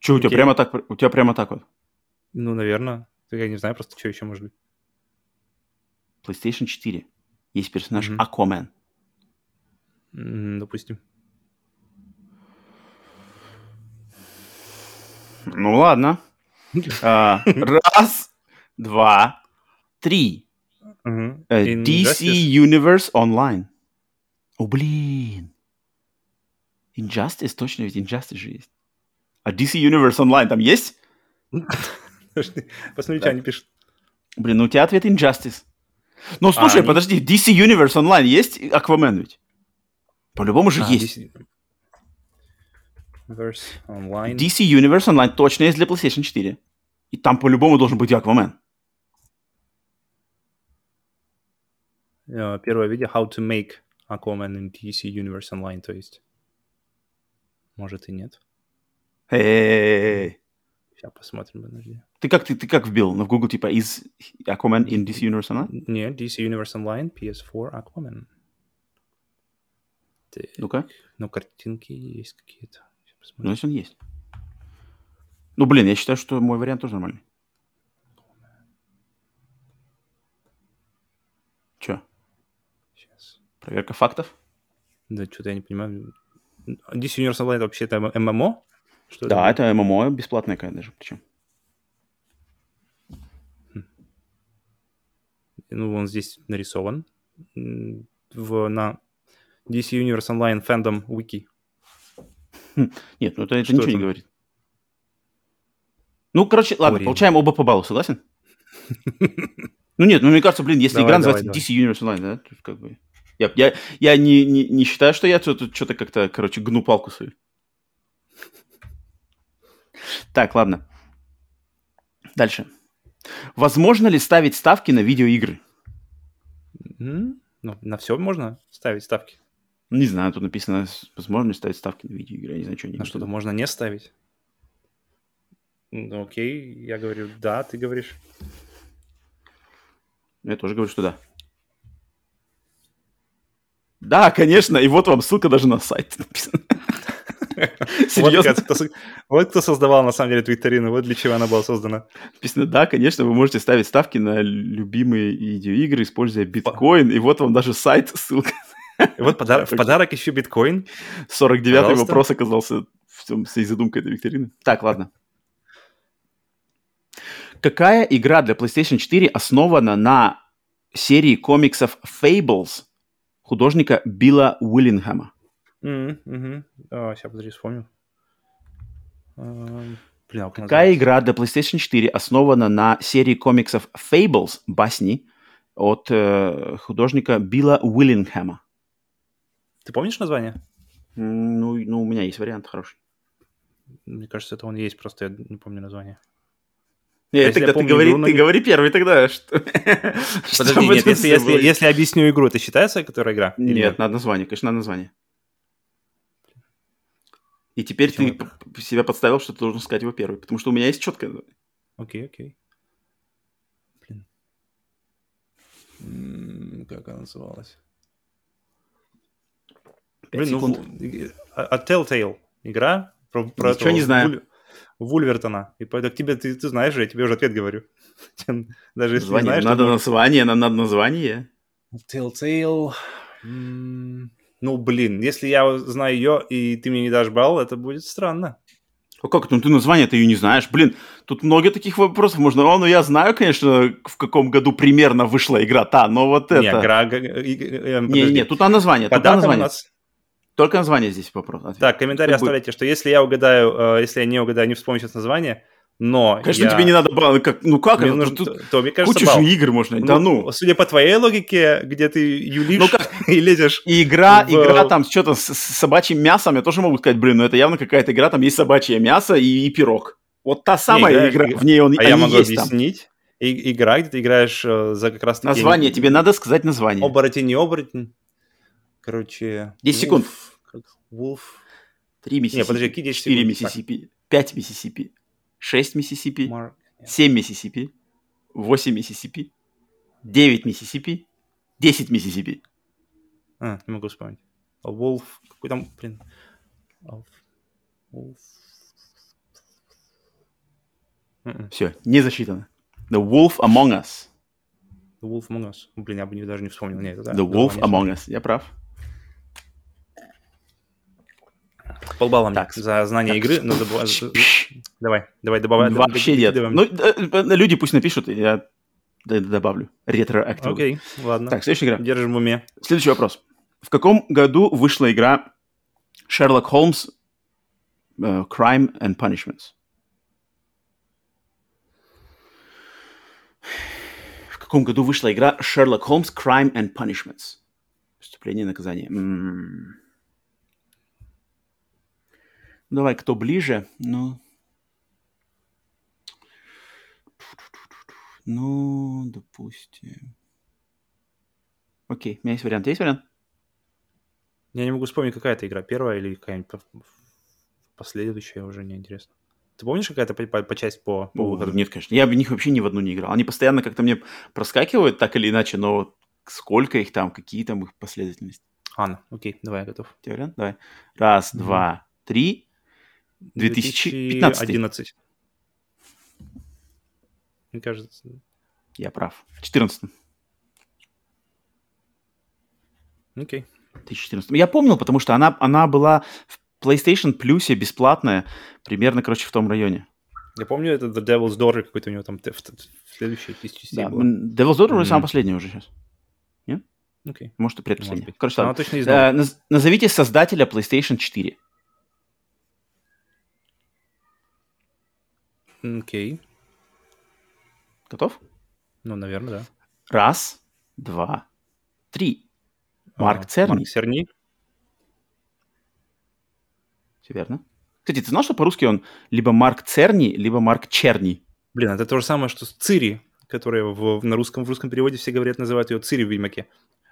Че, у тебя прямо так, у тебя прямо так вот? Ну, наверное. Я не знаю просто, что еще может быть. PlayStation 4 есть персонаж Мгм. Aquaman. Допустим. Ну ладно. А, Раз, два, три. Э? DC Universe Online. О, блин. Injustice? Точно, ведь Injustice же есть. А DC Universe Online там есть? Посмотри, что они пишут. Блин, ну у тебя ответ Injustice. Ну, слушай, они- подожди, DC Universe Online есть Аквамен ведь? По-любому же А, есть. DC Verse Online. DC Universe Online точно есть для PlayStation 4. И там по-любому должен быть Аквамен. Э, Первое видео How to make Aquaman in DC Universe Online, то есть. Может и нет. Эй, Сейчас посмотрим, подожди. Ты как, ты, ты как вбил в Google, типа, is Aquaman in DC Universe Online? Нет, DC Universe Online, PS4, Aquaman. Так, Ну-ка. Ну, картинки есть какие-то. Ну, если он есть. Ну, блин, я считаю, что мой вариант тоже нормальный. Че, Сейчас. проверка фактов? Да, что-то я не понимаю. DC Universe Online это вообще-то ММО? Что Да, это ММО бесплатная какая даже, причем. Ну, он здесь нарисован. В, на DC Universe Online Fandom Wiki. Нет, ну это, это Что ничего не там? говорит. Ну, короче, ладно, Ори. получаем оба по баллу, согласен? Ну нет, ну мне кажется, блин, если Давай, игра давай, называется DC Universe Online, да, как бы... Я, я, я не, не, не считаю, что я тут что-то как-то, короче, гну палку свою. Так, ладно. Дальше. Возможно ли ставить ставки на видеоигры? Ну, на все можно ставить ставки. Не знаю, тут написано, возможно ли ставить ставки на видеоигры. Я не знаю, что они На что-то можно не ставить. Ну, окей, я говорю да, ты говоришь. Я тоже говорю, что да. Да, конечно, и вот вам ссылка даже на сайт написана. Серьезно? вот кто создавал на самом деле эту викторину, вот для чего она была создана. Написано, да, конечно, вы можете ставить ставки на любимые видеоигры, используя биткоин, и вот вам даже сайт, ссылка. И вот подар- в подарок еще биткоин. 49-й Пожалуйста. вопрос оказался в всем, всей задумкой этой викторины. Так, ладно. Какая игра для PlayStation 4 основана на серии комиксов Fables художника Билла Уиллингхэма? М, мгм. А, сейчас, подожди, вспомню. Эм, Блин, а как Какая называется? игра для PlayStation 4 основана на серии комиксов Fables, басни, от э, художника Билла Уиллингхэма? Ты помнишь название? Ну, ну, у меня есть вариант хороший. Мне кажется, это он есть, просто я не помню название. Нет, Если ты помню говори, игру, но ты не- говори первый тогда. Что... Подожди, нет, это если, если, если объясню игру, это считается, которая игра? Или Нет, надо название, конечно, надо название. И теперь Почему ты п- себя подставил, что ты должен сказать его первый, потому что у меня есть четкое название. Окей, окей. Блин. М, Как она называлась? Блин, ну, и- а а Telltale игра про, про Ничего этого не знаю. Вуль- Вульвертона. И поэтому к тебе, ты, ты знаешь же, я тебе уже ответ говорю. Даже если не Название. знаешь, надо название, нам надо название. Telltale. М, Ну, блин, если я знаю ее, и ты мне не дашь балл, это будет странно. О, как? Ну, ты название ты ее не знаешь. Блин, тут много таких вопросов можно. О, ну я знаю, конечно, в каком году примерно вышла игра та, но вот это... Не, игра... Не, не, тут на название, датам у название. нас... Только название здесь вопрос. ответ. Так, Как бы- оставляйте, что если я угадаю, э, если я не угадаю, не вспомню сейчас название, но Конечно, я- тебе не надо балл. Как, ну как мне это? нужно- Тут то, мне кажется, куча балл. же игр можно. да ну. Судя по твоей логике, где ты юлишь Ну как- и лезешь... И игра, в- игра там что-то с, с собачьим мясом, я тоже могу сказать, блин, ну это явно какая-то игра, там есть собачье мясо и, и пирог. Вот та самая игра- игра, в ней он, А я могу есть там. объяснить. И- игра, где ты играешь э, за как раз таки... Название, тебе надо сказать название. Оборотень, не оборотень. Короче... 10 секунд. Wolf, Wolf. Три Миссисипи, Не, подожди, какие 10 четыре секунд? Миссисипи, пять Миссисипи, шесть Миссисипи, Mark. семь Миссисипи, восемь Миссисипи, девять Миссисипи, десять Миссисипи. А, не могу вспомнить. А Wolf... Какой там, блин... Wolf... Wolf... М-м. Все, не засчитано. The Wolf Among Us. The Wolf Among Us. Блин, я бы даже не вспомнил. Нет, это да. The Wolf Among Us. Я прав. Полбалла мне за знание игры, но забыва- Давай, давай, добавай. Вообще нет. Ну, э, люди пусть напишут, я добавлю. Ретроактив. Окей, ладно. Так, следующая игра. Держим в уме. Следующий вопрос. В каком году вышла игра Sherlock Holmes э, Crime and Punishments? В каком году вышла игра Sherlock Holmes Crime and Punishments? Преступление и наказание. М. Давай, кто ближе? Ну... Ну, допустим... Окей, у меня есть вариант. Есть вариант? Я не могу вспомнить, какая это игра. Первая или какая-нибудь по- последующая, уже не интересно. Ты помнишь какая-то по, по, по часть по, по выходу? нет, конечно. Я в них вообще ни в одну не играл. Они постоянно как-то мне проскакивают так или иначе, но сколько их там, какие там их последовательности. Ну, окей, давай, я готов. У тебя вариант? Давай. Раз, Мгм. два, три. 2015. 2011. Мне кажется. Я прав. В 14 Окей. 2014. Я помнил, потому что она, она была в PlayStation Plus бесплатная, примерно, короче, в том районе. Я помню, это The Devil's Daughter какой-то у него там в, в следующей тысячи частей Да. было. Devil's Daughter Мгм. самая последняя уже сейчас. Окей. Может, и предпоследняя. Короче, Она точно из Э, наз- Назовите создателя PlayStation 4. Окей. Готов? Ну, наверное, да. Раз, два, три. Марк А, Церни. Марк Церни. Все верно. Кстати, ты знал, что по-русски он либо Марк Церни, либо Марк Черни? Блин, это то же самое, что с Цири, которая в, на русском, в русском переводе все говорят, называют ее Цири в Ведьмаке.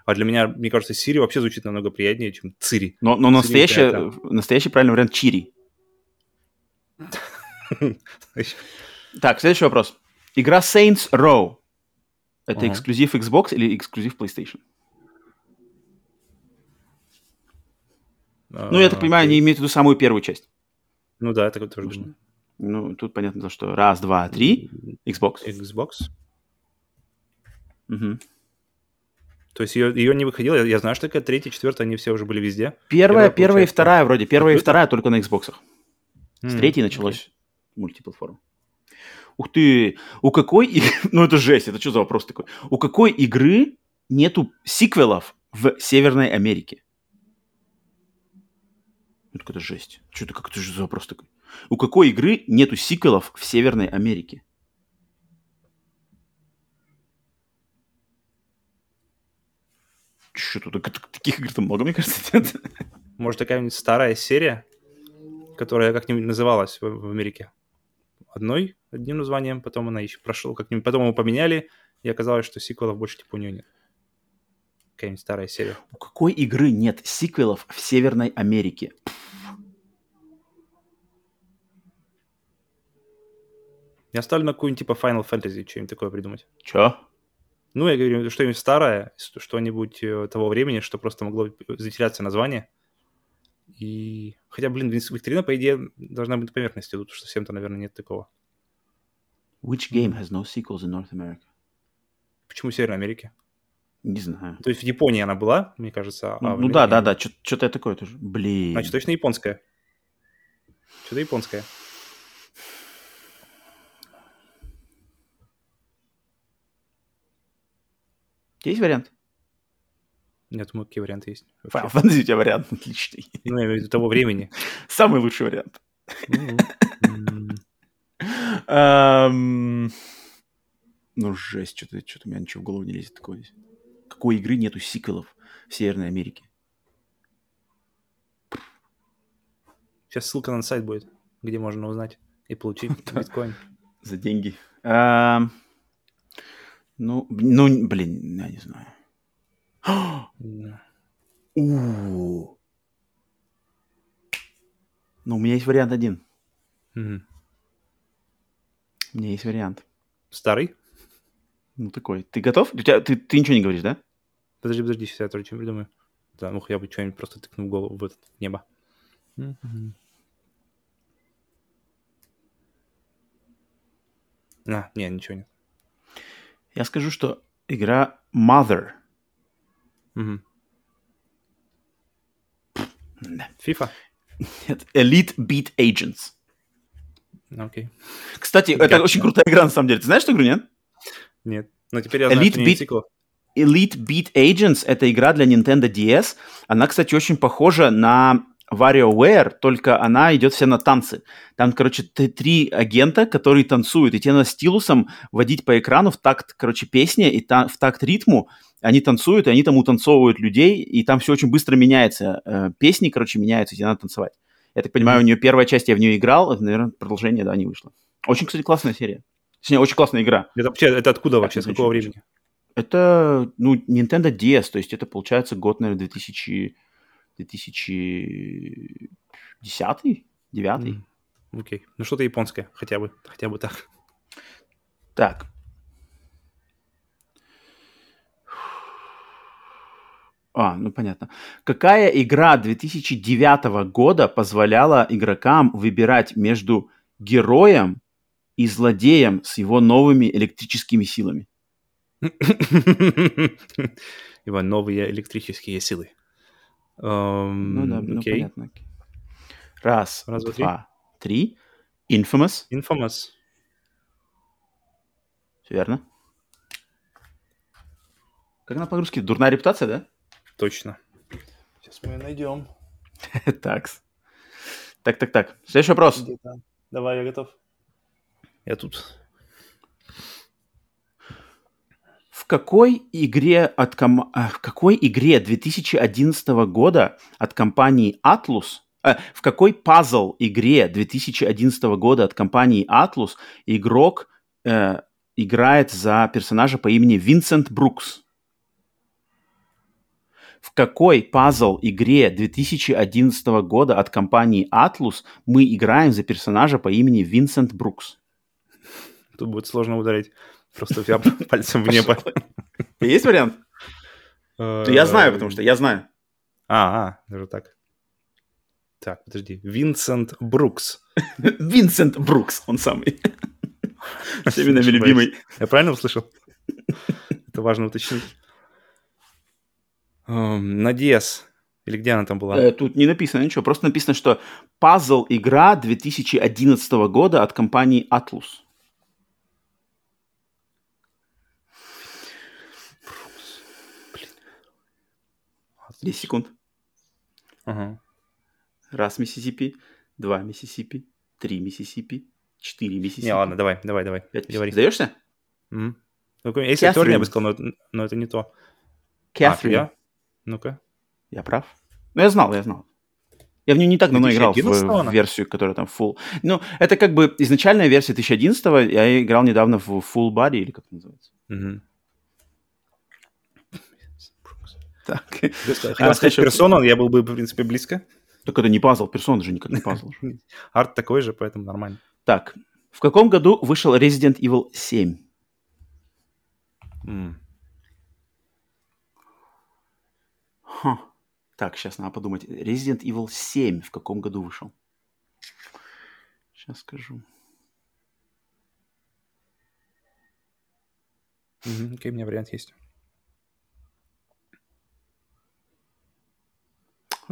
А для меня, мне кажется, Сири вообще звучит намного приятнее, чем Цири. Но, но настоящий, настоящий правильный вариант Чири. Так, следующий вопрос. Игра Saints Row. Это эксклюзив Xbox или эксклюзив PlayStation? Ну, я так понимаю, они имеют в виду самую первую часть. Ну да, вот тоже думаю. Ну, тут понятно, что раз, два, три. Xbox. Xbox. Мгм. То есть ее, ее не выходило. Я, я знаю, что такая третья, четвертая, они все уже были везде. Первая, Первая, первая и вторая вроде. Первая и вторая только на Xbox. С третьей началось мультиплатформа. Ух ты, у какой... Ну, это жесть, это что за вопрос такой? У какой игры нету сиквелов в Северной Америке? Это какая-то жесть. Что это, как это же за вопрос такой? У какой игры нету сиквелов в Северной Америке? Что тут? Так- Таких игр там много, мне кажется, нет. Может, такая-нибудь старая серия, которая как-нибудь называлась в, в Америке. Одной, одним названием, потом она еще прошла, как-нибудь, потом его поменяли, и оказалось, что сиквелов больше типа у нее нет. Какая-нибудь старая серия. У какой игры нет сиквелов в Северной Америке? Я ставлю на какую-нибудь типа Final Fantasy, что-нибудь такое придумать. Чё? Ну, я говорю, что-нибудь старое, что- что-нибудь э, того времени, что просто могло затеряться название. И... Хотя, блин, Викторина, по идее, должна быть на поверхности, тут уж совсем-то, наверное, нет такого. Which game has no sequels in North America? Почему в Северной Америке? Не знаю. То есть в Японии она была, мне кажется, а Ну, в ну да, да, да, что-то такое тоже. Блин. Значит, точно японская. Что-то японское. Есть вариант? Нет, думаю, какие варианты есть. Final Fantasy у тебя вариант отличный. Ну, я имею в виду того времени. Самый лучший вариант. М, Эм, Ну, жесть, что-то что у меня ничего в голову не лезет такое здесь. Какой игры нету сиквелов в Северной Америке? Сейчас ссылка на сайт будет, где можно узнать и получить биткоин. За деньги. Ну, ну, блин, я не знаю. У. Ну, у меня есть вариант один. У меня есть вариант. Старый? Ну, такой. Ты готов? У тебя, ты, ты ничего не говоришь, да? Подожди, подожди, сейчас я тоже что-нибудь придумаю. Да, ну я бы что-нибудь просто тыкнул голову в это в небо. А, не, ничего нет. Я скажу, что игра Mother. FIFA? Нет, Elite Beat Agents. Ну, Окей. Кстати, это Gotcha. очень крутая игра, на самом деле. Ты знаешь эту игру, нет? Нет. Но теперь я знаю, Elite Beat-. Elite Beat Agents — это игра для Nintendo DS. Она, кстати, очень похожа на WarioWare, только она идет вся на танцы. Там, короче, три агента, которые танцуют, и тебе надо стилусом водить по экрану в такт, короче, песни, и та- в такт ритму. Они танцуют, и они там утанцовывают людей, и там все очень быстро меняется. Э, Песни, короче, меняются, и тебе надо танцевать. Я так понимаю, у нее первая часть, я в нее играл, это, наверное, продолжение, да, не вышло. Очень, кстати, классная серия. Точнее, очень классная игра. Это вообще, это откуда вообще, с какого времени? Это, ну, Nintendo DS, то есть это, получается, год, наверное, 2000... 2010 9 М. Окей. Ну что-то японское, хотя бы, хотя бы так. Так. А, ну понятно. Какая игра 2009 года позволяла игрокам выбирать между героем и злодеем с его новыми электрическими силами? Его новые электрические силы. Эм, Ну да, ну окей. понятно. окей. Раз, Раз, два, два, три. Infamous, Infamous. все верно. Как она по-русски? Дурная репутация, да? Точно. Сейчас мы ее найдем. Так. Так, так, так. Следующий вопрос. Давай, я готов. Я тут. В какой игре от ком- а, в какой игре 2011 года от компании Atlus а, в какой пазл игре 2011 года от компании Atlus игрок э, играет за персонажа по имени Винсент Брукс? В какой пазл игре 2011 года от компании Atlus мы играем за персонажа по имени Винсент Брукс? Тут будет сложно ударить. Просто я пальцем в небо. Есть вариант? Я знаю, потому что я знаю. А, а, даже так. Так, подожди. Винсент Брукс. Винсент Брукс, он самый. Всеми нами любимый. Я правильно услышал? Это важно уточнить. Эм, На DS. Или где она там была? Э, Тут не написано ничего, просто написано, что пазл игра 2011 года от компании Atlus. 10 секунд. Ага. Раз Миссисипи, два Миссисипи, три Миссисипи, четыре Миссисипи. Не, ладно, давай, давай, давай. пять. Говори. Сдаешься? Мгм. Ну, Если актер, я Кэтрин. бы сказал, но но это не то. А, Кэтрин. я? Ну-ка. Я прав? Ну, я знал, я знал. Я в нее не так давно играл, в, 2011 в версию, которая там full. Ну, это как бы изначальная версия 2011 я играл недавно в Full Body, или как это называется. Мгм. Так. Хотел А, сказать следующий- персону, я был бы, в принципе, близко. Так это не пазл, персона же никак не пазл. Арт такой же, поэтому нормально. Так, в каком году вышел Resident Evil 7? М. Ха. Так, сейчас надо подумать. Resident Evil 7 в каком году вышел? Сейчас скажу. Мгм, Окей, у меня вариант есть.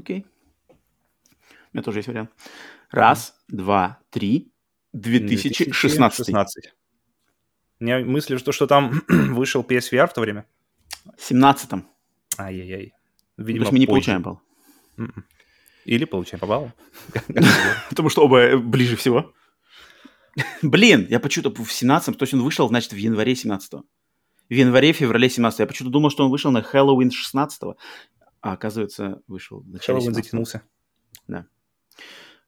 Окей. У меня тоже есть вариант. Раз, два, три. 2016. 2016. У меня мысли, что, что там вышел PSVR в то время. 17 Ай-яй-яй. То Видимо, есть мы не позже. получаем балл. Мгм. Или получаем по баллу. Потому что оба э, ближе всего. Блин, я почему-то в 17 то есть он вышел, значит, в январе 17 В январе-феврале 17 Я почему-то думал, что он вышел на Хэллоуин 16 А оказывается, вышел в начале Хэллоуин 17-го. затянулся.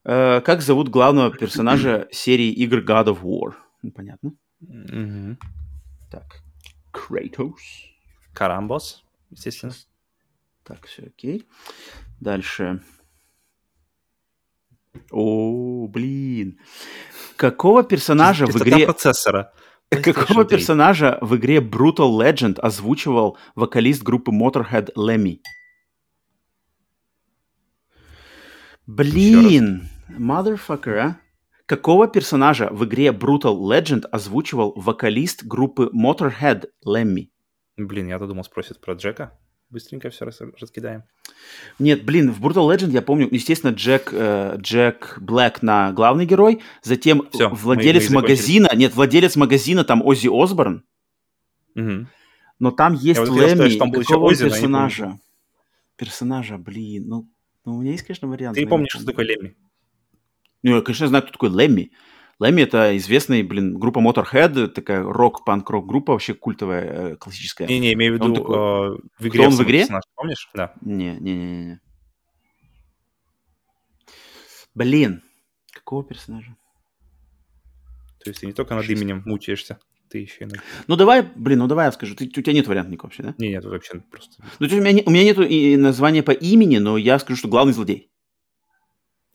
Э, Как зовут главного персонажа серии игр God of War? Ну, понятно. Мгм. Так, Кратос. Карамбос, естественно. Так, все окей. Дальше. О, блин. Какого персонажа в игре... процессора. Какого PlayStation 3. персонажа в игре Brutal Legend озвучивал вокалист группы Motorhead Lemmy? Блин, motherfucker, а? Какого персонажа в игре Brutal Legend озвучивал вокалист группы Motorhead Lemmy? Блин, я-то думал, спросят про Джека. Быстренько все раскидаем. Нет, блин, в Brutal Legend я помню, естественно, Джек, э, Джек Блэк на главный герой, затем мы- владелец мы магазина, нет, владелец магазина там Оззи Осборн, Мгм. но там есть вот хотел сказать, Лэмми, что там был еще какого он Оззи, я персонажа? Персонажа, блин, ну, ну, у меня есть, конечно, вариант. Ты помнишь, что такое Лемми? Ну, я, конечно, знаю, кто такой Лэмми. Лэмми — это известный, блин, группа Motorhead, такая рок-панк-рок группа, вообще культовая, э, классическая. Не-не, имею в Он виду такой- э, в игре. Кто он в игре? персонаж, Помнишь? Да. Не, не, не, не. Блин, какого персонажа? То есть ты не только над Шесть. именем мучаешься, ты еще и над... Ну давай, блин, ну давай я скажу. Ты, у тебя нет варианта никакого вообще, да? Не, нет, тут вообще просто... Ну, то есть у меня, у меня нету и названия по имени, но я скажу, что главный злодей.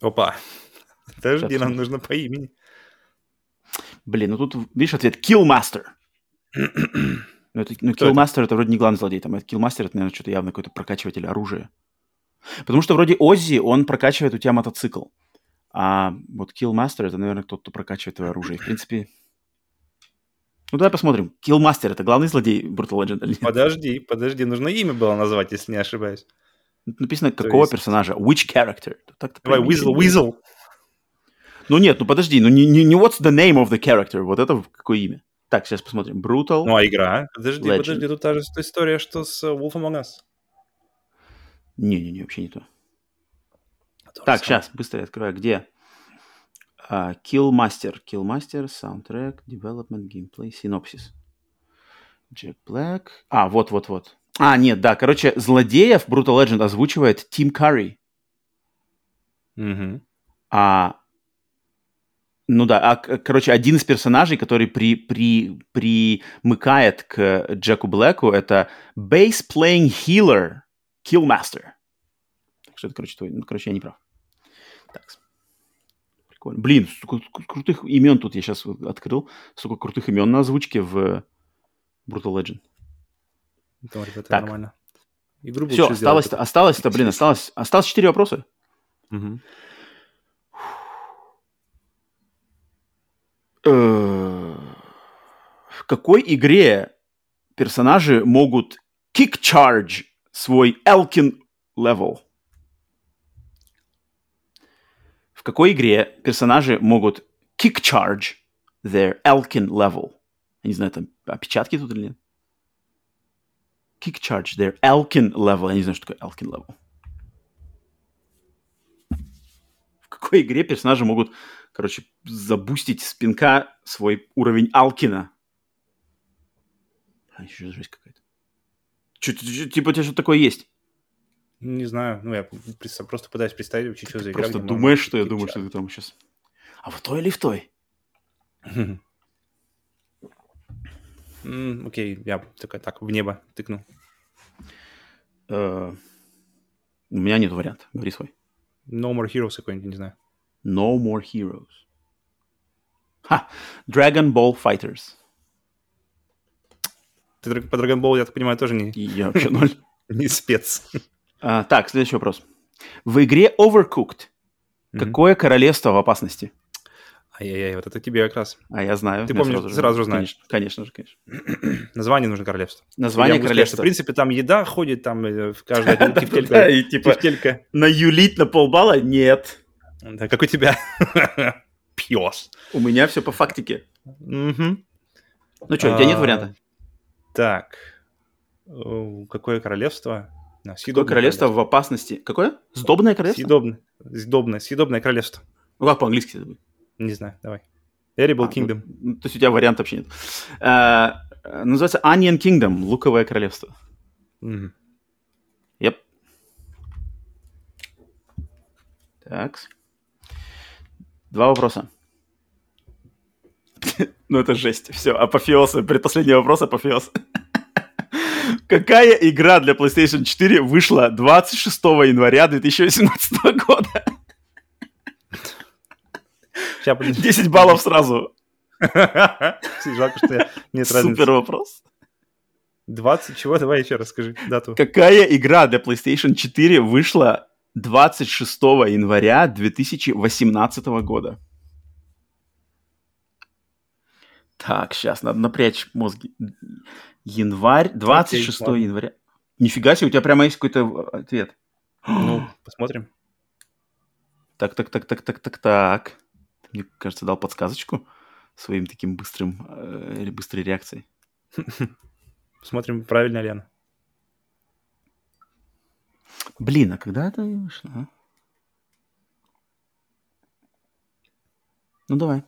Опа. Подожди, нам нужно по имени. Блин, ну тут, видишь, ответ Killmaster. Ну, это, ну, Кто это? Killmaster это вроде не главный злодей, там, это Killmaster это, наверное, что-то явно какой-то прокачиватель оружия. Потому что вроде Оззи, он прокачивает у тебя мотоцикл. А вот Killmaster это, наверное, тот, кто прокачивает твое оружие. В принципе... Ну, давай посмотрим. Killmaster это главный злодей Brutal Legend или нет? Подожди, подожди, нужно имя было назвать, если не ошибаюсь. Написано, То какого есть- персонажа? Which character? Так-то Давай, Weasel, Weasel. Ну нет, ну подожди, ну не, не, не what's the name of the character, вот это какое имя? Так, сейчас посмотрим. Brutal. Ну, а игра? Подожди, Legend. подожди, тут та же история, что с Wolf Among Us. Не-не-не, вообще не то. То Так, сейчас, быстро открываю. Где? А, Killmaster. Killmaster, soundtrack, development, gameplay, synopsis. Jack Black. А, вот-вот-вот. А, нет, да, короче, злодеев Brutal Legend озвучивает Тим Карри. Мгм. А, ну да, а, короче, один из персонажей, который при, при, примыкает к Джеку Блэку, это Bass Playing Healer Killmaster. Так что это, короче, твой, ну, короче, я не прав. Так. Прикольно. Блин, сколько кру- крутых имен тут я сейчас открыл. Сколько крутых имен на озвучке в Brutal Legend. Там, ребята, Так. нормально. Игру Все, осталось-то, осталось-то, блин, осталось, осталось 4 вопроса. Э, В какой игре персонажи могут charge свой Elkin level? В какой игре персонажи могут kick charge their Elkin level? Я не знаю, там опечатки тут или нет. Kick charge their Elkin level. Я не знаю, что такое Elkin level. В какой игре персонажи могут, короче, забустить с пинка свой уровень Алкина? А, еще жесть какая-то. Типа у тебя что-то такое есть? Не знаю, ну я просто пытаюсь представить вообще, что за игра. Просто думаешь, что я думаю, что ты там сейчас... А в той или в той? Окей, я такая так в небо тыкну. Э, У меня нет варианта. Говори свой. No More Heroes какой-нибудь, не знаю. No more heroes. Ха! Dragon Ball Fighters. Ты по Dragon Ball, я так понимаю, тоже не, я вообще ноль. не спец. А, так, следующий вопрос. В игре Overcooked Мгм. какое королевство в опасности? Ай-яй-яй, вот это тебе как раз. А я знаю. Ты помнишь, сразу знаешь. Конечно, конечно же, конечно. Название нужно королевство. Название Я могу сказать, что, королевства. В принципе, там еда ходит, там э, в каждой тефтелька. и типа Тефтелька. наюлить на полбалла? Нет. Да, как у тебя. Пьес. У меня все по фактике. Ну что, у тебя нет А, варианта? Так. Какое королевство? Да, Какое съедобное королевство в опасности? Какое? Сдобное королевство? Съедобное. Съедобное. Съедобное королевство. Ну как по-английски это будет? Не знаю, давай. Edible А, Kingdom. ну, то есть у тебя варианта вообще нет. А, называется Onion Kingdom, луковое королевство. Мгм. Yep. Так. Два вопроса. ну это жесть. Все, апофеоз. Предпоследний вопрос апофеоз. Какая игра для PlayStation 4 вышла 26 января 2018 года? Ща, подожди. 10 баллов сразу. Жалко, что я... Нет разницы. Супер вопрос. 20 чего? Давай еще раз скажи дату. Какая игра для PlayStation 4 вышла 26 января 2018 года? Так, сейчас надо напрячь мозги. Январь, 26 ладно. января. Нифига себе, у тебя прямо есть какой-то э, ответ. Ну, посмотрим. Так, так, так, так, так, так, так. Ты, Мне кажется, дал подсказочку своим таким быстрым, э, или быстрой реакцией. Посмотрим, правильно ли она. Блин, а когда это вышло? а? Ну давай.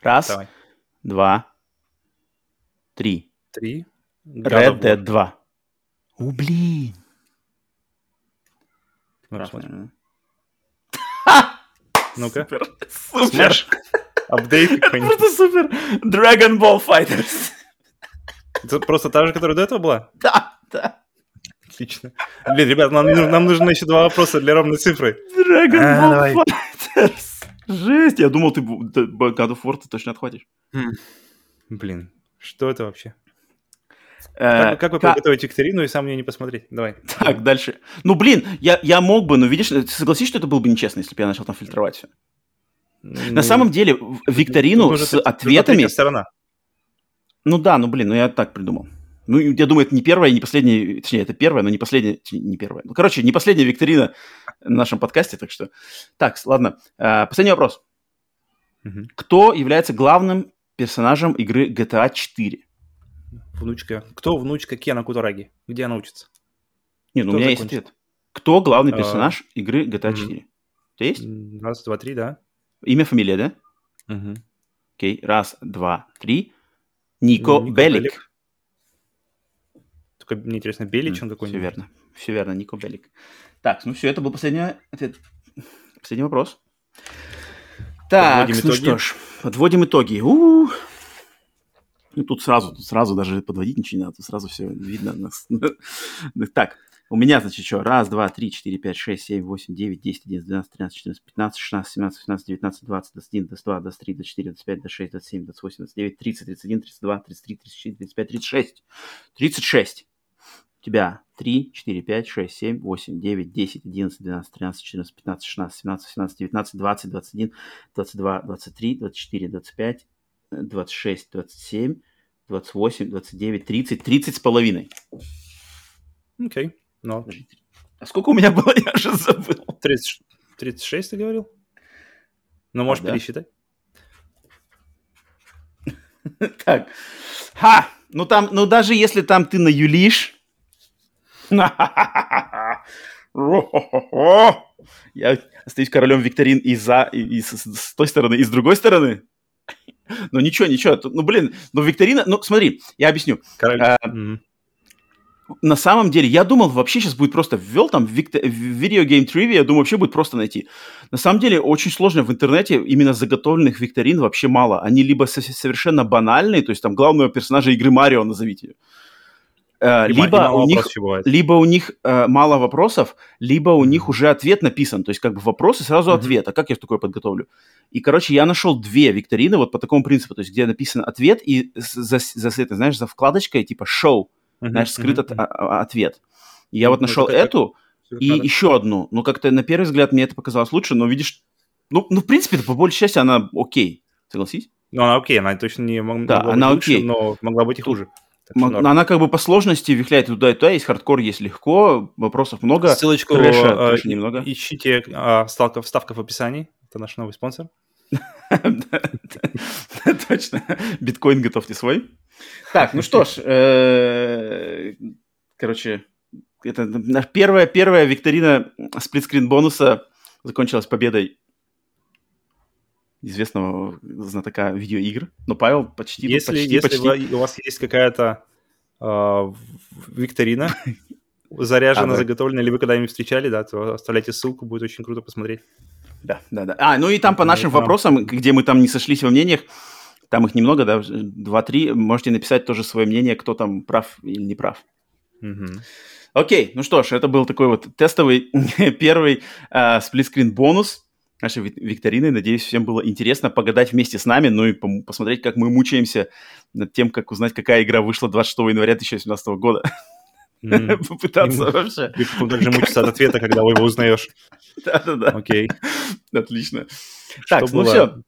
Раз, Давай. два, три. Три. God Red of War. Dead 2. О, блин. Ну. Ну-ка. Супер. Супер. Апдейт какой-нибудь. Просто супер. Dragon Ball Fighters. Это просто та же, которая до этого была? Да, да. Отлично. Блин, ребят, нам, нам нужно еще два вопроса для ровной цифры. Dragon А, Ball давай. Fighters. Жесть, я думал, ты God of War ты точно отхватишь. Блин, что это вообще? Э, Как, как вы ка- подготовить викторину и сам ее не посмотреть? Давай. Так, дальше. Ну, блин, я, я мог бы, но видишь, ты согласись, что это было бы нечестно, если бы я начал там фильтровать все. На самом деле, викторину с ответами... сторона. Ну да, ну блин, ну я так придумал. Ну, я думаю, это не первая и не последняя, точнее, это первая, но не последняя, не первая. Ну, короче, не последняя викторина на нашем подкасте, так что... Так, ладно. Э, Последний вопрос. Мгм. Кто является главным персонажем игры GTA 4? Внучка. Кто внучка Кена Кутараги? Где она учится? Не, ну у меня есть закончил? ответ. Кто главный А, персонаж игры GTA мгм. 4? У тебя есть? Раз, два, три, да. Имя, фамилия, да? Мгм. Окей, раз, два, три. Нико, Нико Белик. Белик. Только мне интересно, Белич он Все какой-нибудь? верно. Все верно, Нико Белик. Так, ну все, это был последний ответ. Последний вопрос. Так, Подводим ну итоги. что ж, подводим итоги. У-у-у. Ну, тут сразу, тут сразу даже подводить ничего не надо, тут сразу все видно. Так, у меня, значит, что? Раз, два, три, четыре, пять, шесть, семь, восемь, девять, десять, одиннадцать, двенадцать, тринадцать, четырнадцать, пятнадцать, шестнадцать, семнадцать, восемнадцать, девятнадцать, двадцать, двадцать один, двадцать два, двадцать три, двадцать четыре, двадцать пять, двадцать шесть, двадцать семь, двадцать восемь, двадцать девять, тридцать, тридцать один, тридцать два, тридцать три, тридцать четыре, тридцать пять, тридцать шесть. Тридцать шесть. У тебя 3, 4, 5, 6, 7, 8, 9, 10, 11, 12, 13, 14, 15, 16, 17, 18, 19, 20, 21, 22, 23, 24, 25, э, 26, 27, 28, 29, 30, 30 с половиной. Окей. Ну, Подожди, А сколько у меня было? Я уже забыл. 30, 36 ты говорил? Ну, можешь А, да? пересчитать. Так. Ха! Ну там, ну даже если там ты наюлишь... Я остаюсь королем викторин и за, и, и с, с той стороны, и с другой стороны. Ну ничего, ничего. Ну блин, ну викторина... Ну смотри, я объясню. А. На самом деле, я думал, вообще сейчас будет просто ввел там викто- в Video Game Trivia, я думаю, вообще будет просто найти. На самом деле, очень сложно в интернете именно заготовленных викторин вообще мало. Они либо со- совершенно банальные, то есть там главного персонажа игры Марио назовите. Э, И либо у них либо у них э, мало вопросов, либо у них уже ответ написан. То есть как бы вопрос и сразу Мгм. ответ. А как я такое подготовлю? И, короче, я нашел две викторины вот по такому принципу. То есть где написан ответ и за, за, знаешь, за вкладочкой типа «шоу», Мгм, знаешь, скрыт мгм, от- а- а- ответ. И я Ну, вот ну, нашел как- эту и надо. еще одну. Ну, как-то на первый взгляд мне это показалось лучше, но видишь... Ну, ну в принципе, по большей части она окей. Согласись? Ну, она окей, она точно не мог- Да, могла она быть лучше, окей. но могла быть и хуже. Она как бы по сложности вихляет и туда и туда. Есть хардкор, есть легко, вопросов много. Ссылочку трэша, э, трэша немного. ищите, а, ставка, вставка в описании. Это наш новый спонсор. Точно. Биткоин готовьте свой. Так, ну что ж, э, короче, это наша первая, первая викторина сплитскрин бонуса закончилась победой известного знатока видеоигр. Но Павел почти, Если, почти, если почти. вы- у вас есть какая-то а, в- викторина, заряжена, А, да. заготовленная, или вы когда-нибудь встречали, да, то оставляйте ссылку, будет очень круто посмотреть. Да, да, да. А, ну и там по нашим там- вопросам, где мы там не сошлись во мнениях, там их немного, да, два-три, можете написать тоже свое мнение, кто там прав или не прав. Мгм. Окей, ну что ж, это был такой вот тестовый первый э, сплитскрин бонус нашей вик- викторины. Надеюсь, всем было интересно погадать вместе с нами, ну и посмотреть, как мы мучаемся над тем, как узнать, какая игра вышла 26 января 2017 года. Мгм. Попытаться Им- вообще. И потом также мучиться от ответа, когда его узнаешь. Да-да-да, Окей. отлично. Что Так, ну было? все.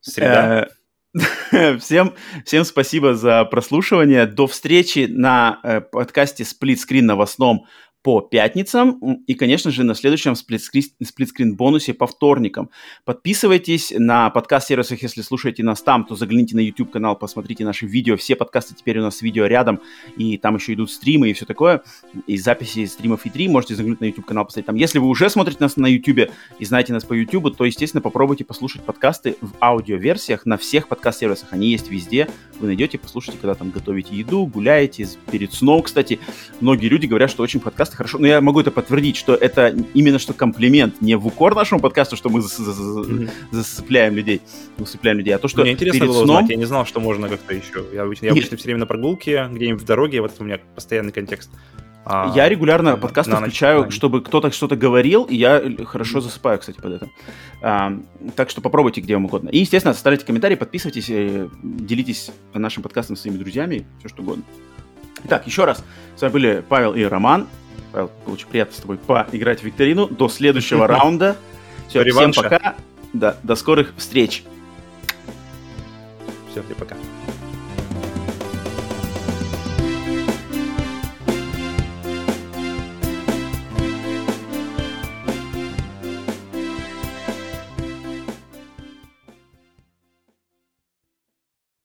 Среда. Э, Всем, всем спасибо за прослушивание. До встречи на э, подкасте Split Screen новостном по пятницам и, конечно же, на следующем сплитскрин бонусе по вторникам. Подписывайтесь на подкаст-сервисах, если слушаете нас там, то загляните на YouTube-канал, посмотрите наши видео. Все подкасты теперь у нас видео рядом, и там еще идут стримы и все такое, и записи стримов и 3 можете заглянуть на YouTube-канал, посмотреть там. Если вы уже смотрите нас на YouTube и знаете нас по YouTube, то, естественно, попробуйте послушать подкасты в аудиоверсиях на всех подкаст-сервисах. Они есть везде. Вы найдете, послушайте, когда там готовите еду, гуляете, перед сном, кстати. Многие люди говорят, что очень подкасты хорошо. Но я могу это подтвердить, что это именно что комплимент, не в укор нашему подкасту, что мы зас- Мгм. засыпляем людей, усыпляем людей, а то, что Мне интересно перед было сном... узнать, я не знал, что можно как-то еще. Я обычно, я обычно все время на прогулке, где-нибудь в дороге, вот это у меня постоянный контекст. А, я регулярно подкасты на ночь- включаю, на- чтобы кто-то что-то говорил, и я хорошо засыпаю, кстати, под это. А, так что попробуйте где вам угодно. И, естественно, оставляйте комментарии, подписывайтесь, э, делитесь нашим подкастом с своими друзьями, все что угодно. Итак, еще раз, с вами были Павел и Роман. Павел, очень приятно с тобой поиграть в викторину. До следующего раунда. Все, всем пока. Да, до скорых встреч. Все, всем пока.